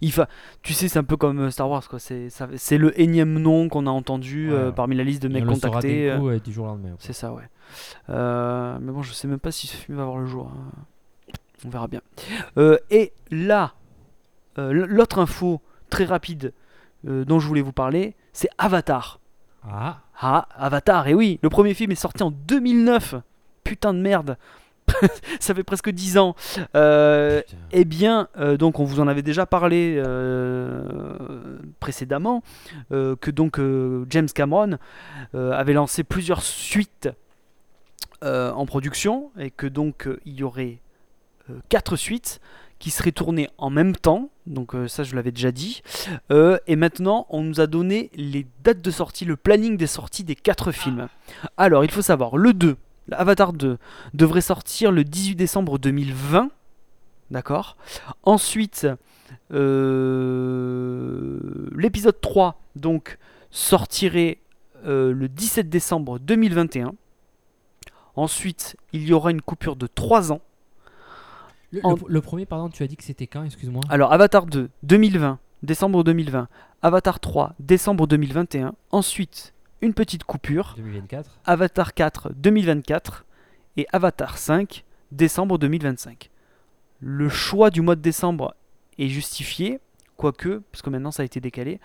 Il fa... Tu sais, c'est un peu comme euh, Star Wars, quoi. C'est ça- c'est le énième nom qu'on a entendu Ouais, euh, ouais. parmi la liste de mecs on le contactés. euh, coup, euh, du jour au lendemain. C'est ça, ouais. Euh, mais bon, je sais même pas si ce film va voir le jour. hein. On verra bien. Euh, et là, l'autre info très rapide dont je voulais vous parler, c'est Avatar. Ah, Ah, Avatar, et oui, le premier film est sorti en 2009. Putain de merde. ça fait presque 10 ans. Euh, eh bien, euh, donc on vous en avait déjà parlé euh, précédemment, que donc James Cameron avait lancé plusieurs suites en production et que donc il y aurait euh, quatre suites qui seraient tournées en même temps. Donc ça, je l'avais déjà dit. Et maintenant, on nous a donné les dates de sortie, le planning des sorties des quatre films. Alors, il faut savoir, le 2, Avatar 2, devrait sortir le 18 décembre 2020. D'accord? Ensuite, euh, l'épisode 3, donc, sortirait euh, le 17 décembre 2021. Ensuite, il y aura une coupure de 3 ans. Le, En- le- le premier, pardon, tu as dit que c'était quand, excuse-moi? Alors, Avatar 2, 2020, décembre 2020. Avatar 3, décembre 2021. Ensuite, une petite coupure. 2024. Avatar 4 2024 et Avatar 5 décembre 2025. Le choix du mois de décembre est justifié, quoique, parce que maintenant ça a été décalé,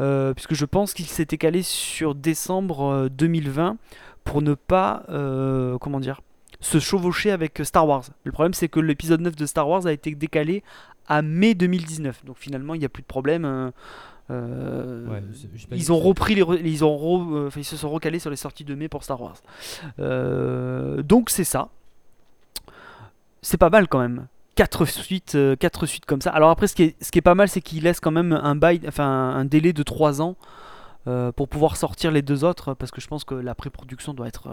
euh, puisque je pense qu'il s'était calé sur décembre euh, 2020 pour ne pas, euh, comment dire, se chevaucher avec Star Wars. Le problème c'est que l'épisode 9 de Star Wars a été décalé à mai 2019, donc finalement il n'y a plus de problème. euh, euh, Ouais, ils ont repris les, re- ils ont re- euh, enfin, ils se sont recalés sur les sorties de mai pour Star Wars. Euh, donc c'est ça. C'est pas mal quand même. Quatre suites, euh, quatre suites comme ça. Alors après, ce qui est, ce qui est pas mal, c'est qu'il laisse quand même un bail, enfin un délai de 3 ans euh, pour pouvoir sortir les deux autres, parce que je pense que la pré-production doit être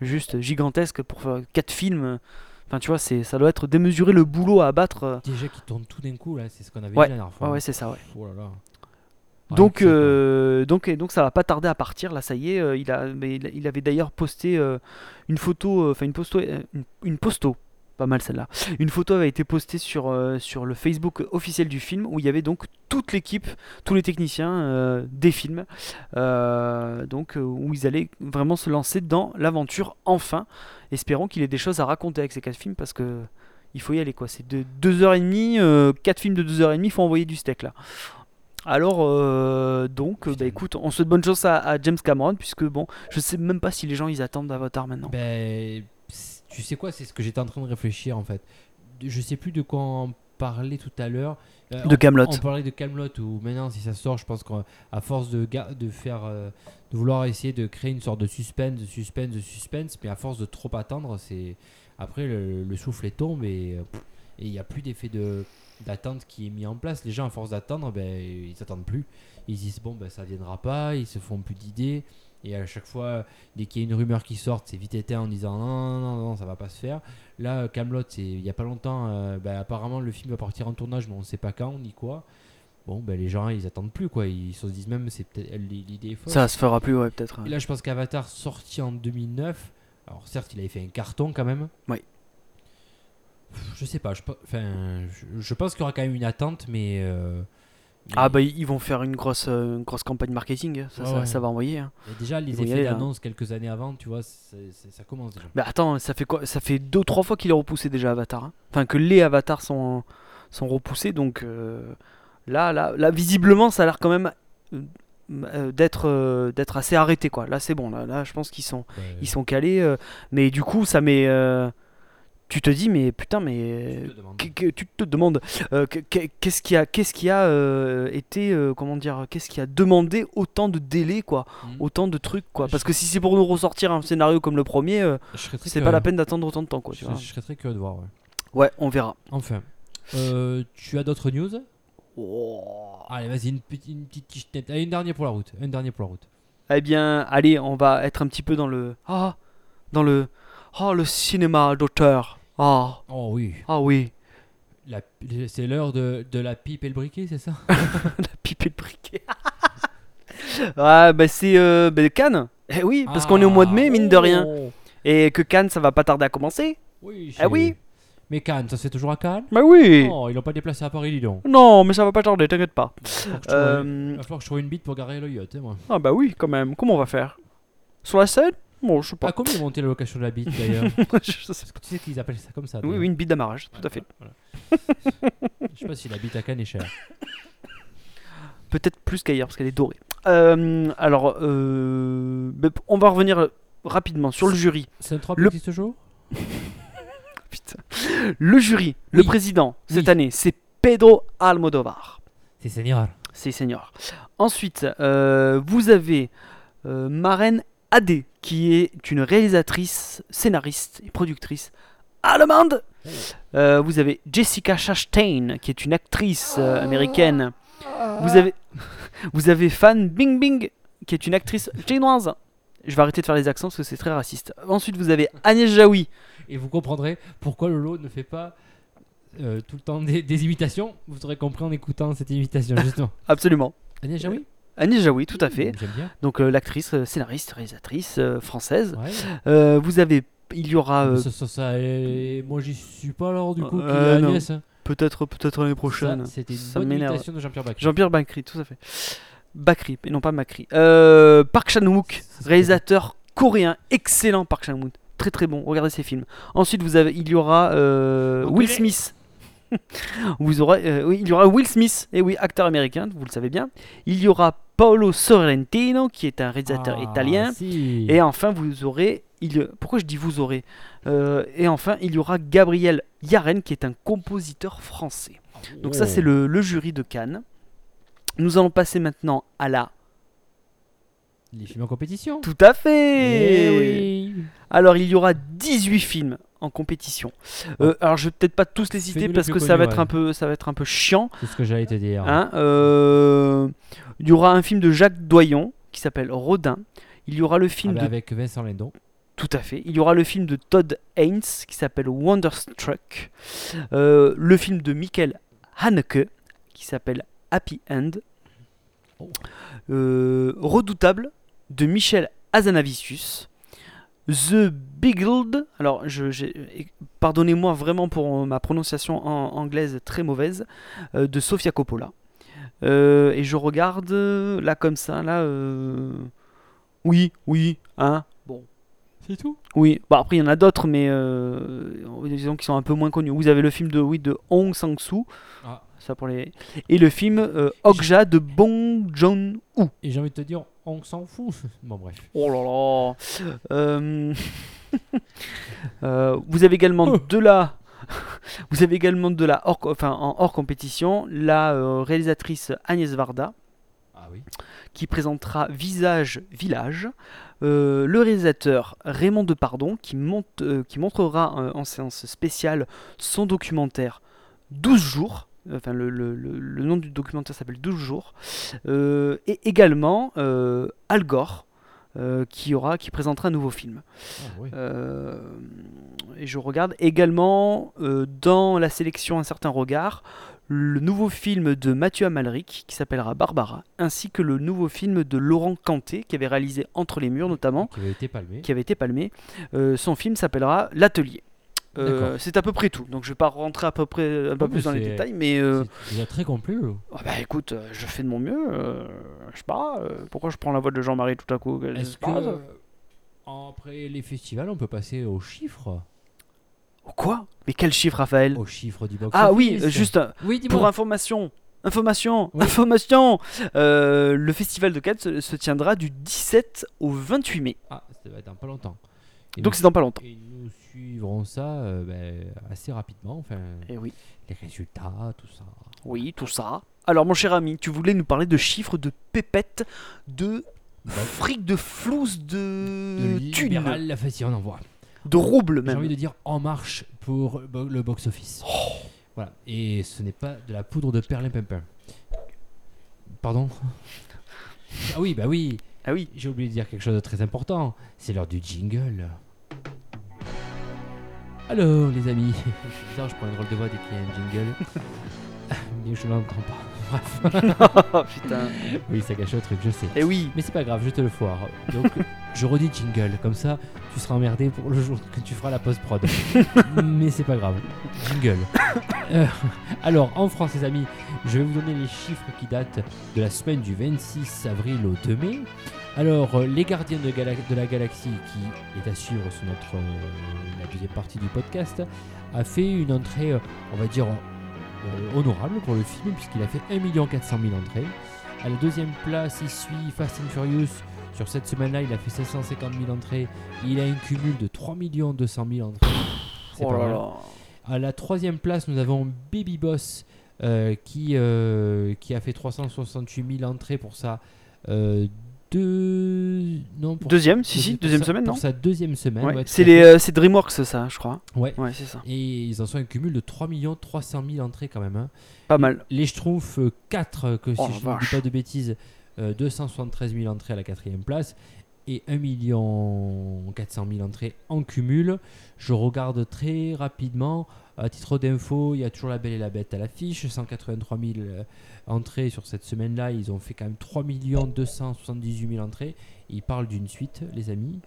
juste gigantesque pour faire quatre films. Enfin, tu vois, c'est, ça doit être démesuré le boulot à abattre. Déjà qui tourne tout d'un coup, là, c'est ce qu'on avait Ouais, dit la dernière fois. Ouais, ouais, c'est ça, ouais. Oh là là. Donc, euh, donc, et donc ça va pas tarder à partir. Là, ça y est. euh, il, a, mais il, il avait d'ailleurs posté euh, une photo, enfin une posto, une, une posto, pas mal celle-là. Une photo avait été postée sur, sur le Facebook officiel du film où il y avait donc toute l'équipe, tous les techniciens des films, donc où ils allaient vraiment se lancer dans l'aventure enfin. Espérons qu'il ait des choses à raconter avec ces quatre films parce que il faut y aller quoi. C'est de 2h30, euh, 4 films de 2h30, il faut envoyer du steak là. Alors, euh, donc, euh, bah, écoute, on souhaite bonne chance à, à James Cameron, puisque bon, je sais même pas si les gens ils attendent Avatar maintenant. Ben, tu sais quoi, c'est ce que j'étais en train de réfléchir en fait. Je sais plus de quoi on parlait tout à l'heure. Euh, De on- Kaamelott. On parlait de Camelot ou maintenant si ça sort, je pense qu'à force de, faire, euh, de vouloir essayer de créer une sorte de suspense, de suspense, de suspense, mais à force de trop attendre, c'est après le, le soufflet tombe et il n'y a plus d'effet de d'attente qui est mis en place. Les gens à force d'attendre, ben ils s'attendent plus. Ils se disent bon ben ça viendra pas, ils se font plus d'idées. Et à chaque fois, dès qu'il y a une rumeur qui sort, c'est vite éteint en disant non, non, non, non, ça va pas se faire. Là, Camelot, c'est il y a pas longtemps, euh, ben, apparemment le film va partir en tournage, mais on sait pas quand ni quoi. Bon, ben les gens ils attendent plus quoi. Ils se disent même c'est peut-être l'idée est fausse. Ça se fera plus, ouais, peut-être. Et là, je pense qu'Avatar sorti en 2009. Alors certes, il avait fait un carton quand même. Oui. Je sais pas. Je, enfin, je, pense qu'il y aura quand même une attente, mais. euh, Ah bah ils vont faire une grosse, une grosse campagne marketing, ça, Ouais, ça, ouais. ça va envoyer. hein. déjà les ils effets d'annonce quelques années avant, tu vois, ça commence déjà. Mais attends, ça fait quoi? Ça fait deux, trois fois qu'il est repoussé déjà Avatar. hein. Enfin que les avatars sont, sont repoussés, donc euh, là, là, là, visiblement, ça a l'air quand même euh, d'être, euh, d'être assez arrêté quoi. Là c'est bon, là, là je pense qu'ils sont, Ouais. ils sont calés. mais du coup, ça met, tu te dis mais putain mais te tu te demandes euh, que- que- qu'est-ce qui a qu'est-ce qui a euh, été euh, comment dire qu'est-ce qui a demandé autant de délais quoi Mhm. autant de trucs quoi? Parce que si c'est pour nous ressortir un scénario comme le premier euh, c'est pas la peine d'attendre autant de temps quoi tu Je, vois je serais très curieux de voir. Ouais. ouais on verra Enfin, Euh, tu as d'autres news? Oh. Allez, vas-y, une, petite- une petite tichenette. Allez, une dernière pour la route. Un dernier pour la route. eh bien allez on va être un petit peu dans le ah dans le ah le cinéma d'auteur ah Oh oui. ah oui La- C'est l'heure de, de la pipe et le briquet, c'est ça? La pipe et le briquet ouais bah c'est euh, bah, Cannes eh oui parce qu'on est au mois de mai mine de rien Oh. et que Cannes ça va pas tarder à commencer Oui, Ah oui. Mais Cannes, ça fait toujours à Cannes? Bah oui Oh, ils l'ont pas déplacé à Paris, dis donc. Non, mais ça va pas tarder, t'inquiète pas. Il va falloir que je trouve- Euh, il va falloir que je trouve une bite pour garer le yacht, hein, moi. Ah bah oui, quand même. Comment on va faire? Sur la scène? Bon, je sais Ah, pas. combien est montée la location de la bite d'ailleurs Je sais- tu sais qu'ils appellent ça comme ça. oui, oui, une bite d'amarrage, tout à fait. Voilà. Je sais pas si la bite à Cannes est chère. Peut-être plus qu'ailleurs, parce qu'elle est dorée. Euh, alors, euh, bah, on va revenir rapidement sur le jury. C'est un 3 Le- ce jour Putain. Le jury, le Oui. président, cette année, c'est Pedro Almodovar. C'est Seigneur. C'est senior. Ensuite, euh, vous avez Maren Adé, qui est une réalisatrice, scénariste et productrice allemande. Euh, vous avez Jessica Chastain, qui est une actrice euh, américaine. Vous avez, vous avez Fan Bingbing, qui est une actrice chinoise. Je vais arrêter de faire les accents parce que c'est très raciste. Ensuite, vous avez Agnès Jaoui. Et vous comprendrez pourquoi Lolo ne fait pas euh, tout le temps des, des imitations. Vous aurez compris en écoutant cette imitation, justement. Absolument. Agnès Jaoui? Agnès Jaoui, tout à fait. J'aime bien. Donc euh, l'actrice, euh, scénariste, réalisatrice euh, française. Ouais. Vous avez, il y aura euh, ça, ça, ça, moi, j'y suis pas alors, du coup. Euh. Agnès, hein. peut-être, peut-être l'année prochaine. Ça, C'était une Ça bonne m'énerve. imitation de Jean-Pierre Bacri. Jean-Pierre Bacri, tout à fait. Bacri, et non pas Macri. Euh, Park Chan-wook, réalisateur coréen, excellent Park Chan-wook, très très bon. Regardez ses films. Ensuite, vous avez, il y aura Will. Smith. vous aurez, euh, oui, il y aura Will Smith, et oui, acteur américain, vous le savez bien. Il y aura Paolo Sorrentino, qui est un réalisateur Ah, italien. si. Et enfin, vous aurez. Il... Pourquoi je dis vous aurez Euh, Et enfin, il y aura Gabriel Yaren, qui est un compositeur français. Donc, ça, Oh. c'est le, le jury de Cannes. Nous allons passer maintenant à la. Les films en compétition. Tout à fait Eh oui. Alors, il y aura 18 films en compétition. Euh, alors, je vais peut-être pas tous les citer parce que ça va, être ouais. un peu, ça va être un peu chiant. C'est ce que j'allais te dire. hein. Euh, il y aura un film de Jacques Doyon qui s'appelle Rodin. Il y aura le Ah film bah, de Avec Vincent Lindon. Tout à fait. Il y aura le film de Todd Haynes qui s'appelle Wonderstruck. Euh, le film de Michael Haneke qui s'appelle Happy End. Oh. Redoutable de Michel Azanavicius. The Beguiled. Alors, pardonnez-moi vraiment pour ma prononciation en anglaise très mauvaise. euh, de Sofia Coppola. Euh, et je regarde euh, là comme ça, là. euh, Oui, oui, hein. Bon, C'est tout? Oui, bah après il y en a d'autres, mais euh, disons qui sont un peu moins connus. Vous avez le film de, oui, de Hong Sang-soo, Ah. Ça pour les... et le film euh, Okja de Bong Joon-ho. Et j'ai envie de te dire, on s'en fout. Bon, bref. Oh là là Euh, euh, Vous avez également de la... Vous avez également de la hors, enfin, en hors compétition la euh, réalisatrice Agnès Varda Ah oui. qui présentera Visage Village, euh, le réalisateur Raymond Depardon qui, monte, euh, qui montrera euh, en séance spéciale son documentaire 12 jours. Enfin, le, le- le- le nom du documentaire s'appelle 12 jours. Euh, et également euh, Al Gore euh, qui, aura, qui présentera un nouveau film. Ah oui. Euh, et je regarde également euh, dans la sélection Un certain regard le nouveau film de Mathieu Amalric qui s'appellera Barbara, ainsi que le nouveau film de Laurent Canté qui avait réalisé Entre les murs notamment, Qui avait été palmé. qui avait été palmé. Son film s'appellera L'Atelier. Euh, c'est à peu près tout, donc je vais pas rentrer à peu près un peu plus dans les détails, mais euh, C'est déjà très complet. là. oh bah écoute, euh, je fais de mon mieux. euh, je sais pas, euh, pourquoi je prends la voix de Jean-Marie tout à coup Est-ce que après les festivals, on peut passer aux chiffres Quoi? Mais quel chiffre, Raphaël? Aux chiffres du box Ah oui, juste Oui, pour information. Information, Oui. information Euh, Le festival de Cannes se, se tiendra du 17 au 28 mai. Ah, ça va être dans pas longtemps. Et Donc c'est dans pas longtemps. Et nous suivrons ça euh, ben, assez rapidement. Enfin, Et oui. les résultats, tout ça. Oui, tout ça. Alors mon cher ami, tu voulais nous parler de chiffres, de pépettes, de fric, de flouze, de, de libéral, enfin, si on en voit. de roubles J'ai même. envie de dire en marche pour le box-office. Voilà. Et ce n'est pas de la poudre de perlimpinpin. Pardon? Ah oui, bah oui. Ah oui. J'ai oublié de dire quelque chose de très important. C'est l'heure du jingle. Alors, les amis. C'est bizarre, je prends une drôle de voix dès qu'il y a un jingle. Mais je l'entends pas. Bref. oh putain. Oui, ça gâche le truc, je sais. Eh oui. Mais c'est pas grave, je te le foire. Donc, je redis jingle, comme ça, tu seras emmerdé pour le jour que tu feras la post-prod. Mais c'est pas grave. Jingle. Euh, alors, en France, les amis, je vais vous donner les chiffres qui datent de la semaine du 26 avril au 2 mai. Alors, euh, les gardiens de, Gala- de la galaxie, qui est à suivre sur notre, euh, la deuxième partie du podcast, a fait une entrée, euh, on va dire, euh, honorable pour le film, puisqu'il a fait 1 400 000 entrées. À la deuxième place, il suit Fast and Furious. Sur cette semaine-là, il a fait 750 000 entrées. Il a un cumul de 3 200 000 entrées. C'est Oh pas mal. À la troisième place, nous avons Baby Boss euh, qui, qui a fait 368 000 entrées pour sa deux... non, pour- Deuxième, si, si, deuxième semaine, non sa deuxième semaine. Ouais. ouais, tout C'est les, euh, c'est DreamWorks, ça, je crois. Ouais. Ouais, c'est ça. Et ils en sont un cumul de 3 300 000 entrées quand même. hein. Pas mal. Les Schtroumpfs, euh, 4, que si Oh la je ne dis pas de bêtises, euh, 273 000 entrées à la quatrième place et 1 400 000 entrées en cumul. Je regarde très rapidement. À titre d'info, il y a toujours La Belle et la Bête à l'affiche, 183 000 euh, entrées sur cette semaine-là. Ils ont fait quand même 3 278 000 entrées. Ils parlent d'une suite, les amis.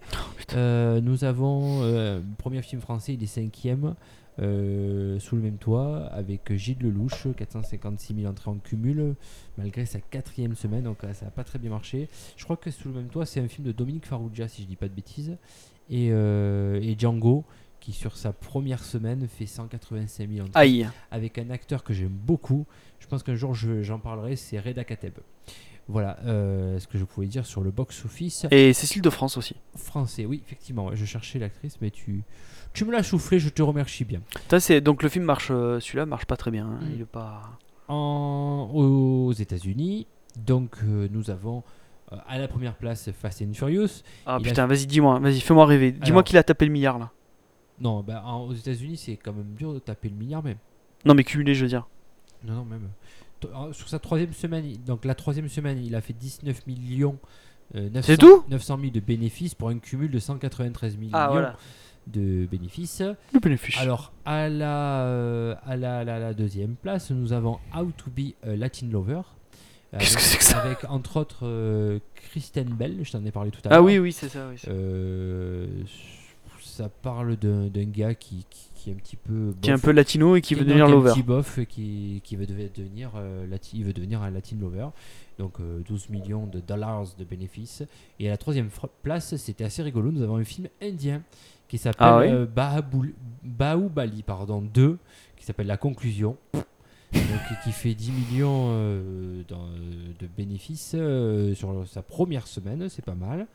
Euh, nous avons euh, premier film français, il est cinquième. euh, sous le même toit avec Gilles Lelouch, 456 000 entrées en cumul, malgré sa quatrième semaine, donc ça n'a pas très bien marché. Je crois que sous le même toit, c'est un film de Dominique Farrugia, si je dis pas de bêtises, et, euh, et Django, qui sur sa première semaine fait 185 000 entrées, Aïe. avec un acteur que j'aime beaucoup. Je pense qu'un jour je- j'en parlerai, c'est Reda Kateb. Voilà euh, ce que je pouvais dire sur le box-office Et Cécile de France aussi. français. Oui, effectivement, je cherchais l'actrice, mais tu, tu me l'as soufflé, je te remercie bien. Ça, c'est donc le film marche, euh, celui-là marche pas très bien. hein. Mm. Il est pas. En, aux États-Unis, donc euh, nous avons euh, à la première place Fast and Furious. Ah Il a- putain, vas-y, dis-moi, vas-y, fais-moi rêver. Dis-moi qu'il a tapé le milliard là. Non, bah, en- aux États-Unis, c'est quand même dur de taper le milliard, même. Non, mais cumulé, je veux dire. Non, non, même. T- Sur sa troisième semaine, il- donc la troisième semaine, il a fait 19 millions. euh, 900 C'est tout? 900 000 de bénéfices pour un cumul de 193 millions Ah voilà. de bénéfices. Le bénéfice. Alors, à la, euh, à la, la- la deuxième place, nous avons How to be a Latin Lover. Qu'est-ce que c'est que ça? Avec entre autres euh, Kristen Bell, je t'en ai parlé tout à l'heure. Ah oui, oui, c'est ça. oui, Euh, ça parle d'un gars qui, qui, qui est un petit peu. Qui est un peu latino et qui veut devenir un lover. petit bof qui, qui veut devenir, euh, lati- il veut devenir un Latin Lover. Donc euh, 12 millions de dollars de bénéfices. Et à la troisième place, c'était assez rigolo, nous avons un film indien qui s'appelle Ah ouais euh, pardon, 2, qui s'appelle La Conclusion. Donc, qui fait 10 millions euh, dans- de bénéfices euh, sur sa première semaine, c'est pas mal.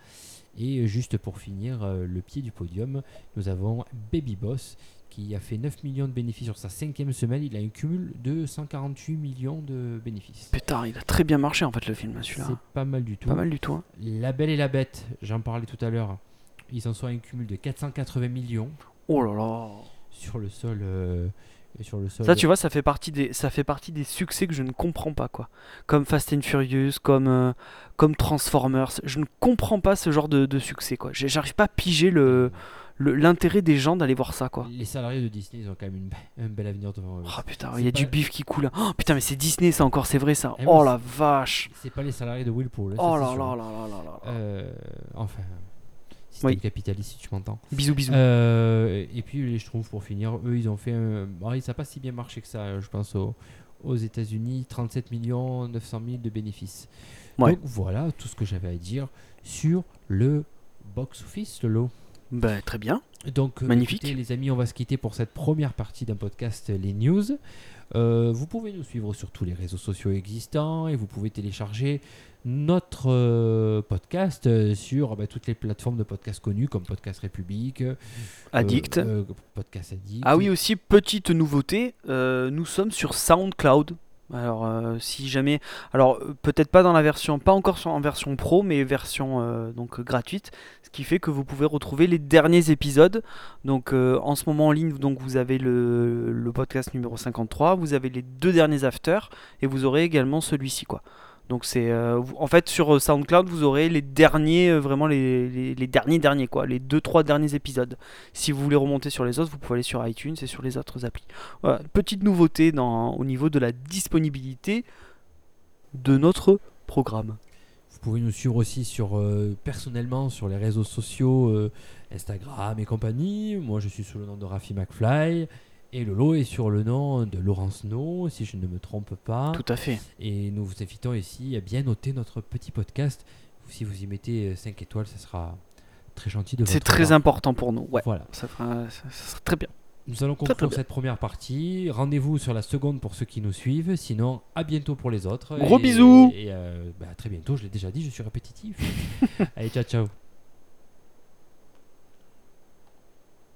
Et juste pour finir, euh, le pied du podium, nous avons Baby Boss qui a fait 9 millions de bénéfices sur sa cinquième semaine. Il a un cumul de 148 millions de bénéfices. Putain, il a très bien marché en fait le film C'est celui-là. pas mal du tout. Pas mal du tout. hein. La Belle et la Bête, j'en parlais tout à l'heure, ils en sont à un cumul de 480 millions Oh là là. sur le sol. euh, sur le sol. Ça, tu vois, ça fait partie des, ça fait partie des succès que je ne comprends pas, quoi. Comme Fast and Furious, comme, euh, comme Transformers. Je ne comprends pas ce genre de, de succès, quoi. J'arrive pas à piger le le- l'intérêt des gens d'aller voir ça, quoi. Les salariés de Disney, ils ont quand même une be- un bel avenir devant eux. Oh putain, il y a pas- du bif qui coule. Oh putain, mais c'est Disney, ça encore, c'est vrai ça. Eh oh la vache. C'est pas les salariés de Whirlpool. ça, Oh là sûr. là là là là là. Euh, enfin, système Oui. capitaliste, si tu m'entends. Bisous, bisous. Euh, et puis les Schtroumpfs pour finir, eux ils ont fait un... bon, ça n'a pas si bien marché que ça, je pense aux, aux États-Unis, 37 millions 900 000 de bénéfices. Ouais. Donc voilà tout ce que j'avais à dire sur le box-office, Lolo. Bah, très bien. Donc, euh, Magnifique. écoutez, les amis, on va se quitter pour cette première partie d'un podcast, euh, les news. Euh, vous pouvez nous suivre sur tous les réseaux sociaux existants et vous pouvez télécharger notre euh, podcast euh, sur bah, toutes les plateformes de podcasts connues comme Podcast République, Addict. Podcast Addict. Ah oui, aussi, petite nouveauté, nous sommes sur SoundCloud. Alors, euh, si jamais. Alors, euh, peut-être pas dans la version. Pas encore en version pro, mais version euh, donc, gratuite. Ce qui fait que vous pouvez retrouver les derniers épisodes. Donc, en ce moment en ligne, donc, vous avez le, le podcast numéro 53, vous avez les deux derniers afters, et vous aurez également celui-ci, quoi. Donc c'est euh, en fait sur euh, SoundCloud vous aurez les derniers euh, vraiment les, les- derniers derniers quoi les deux trois derniers épisodes. Si vous voulez remonter sur les autres vous pouvez aller sur iTunes et sur les autres applis. Voilà, petite nouveauté au niveau de la disponibilité de notre programme. Vous pouvez nous suivre aussi sur, personnellement sur les réseaux sociaux, Instagram et compagnie. Moi, je suis sous le nom de Rafi McFly. Et Lolo est sur le nom de Laurence No, si je ne me trompe pas. Tout à fait. Et nous vous invitons ici à bien noter notre petit podcast. Si vous y mettez 5 étoiles, ça sera très gentil de votre C'est très part. important pour nous. Ouais. Voilà. Ça, fera, ça, ça sera très bien. Nous allons conclure très cette première partie. Rendez-vous sur la seconde pour ceux qui nous suivent. Sinon, à bientôt pour les autres. Gros Et- bisous. Et euh, bah, à très bientôt, je l'ai déjà dit, je suis répétitif. Allez, ciao, ciao.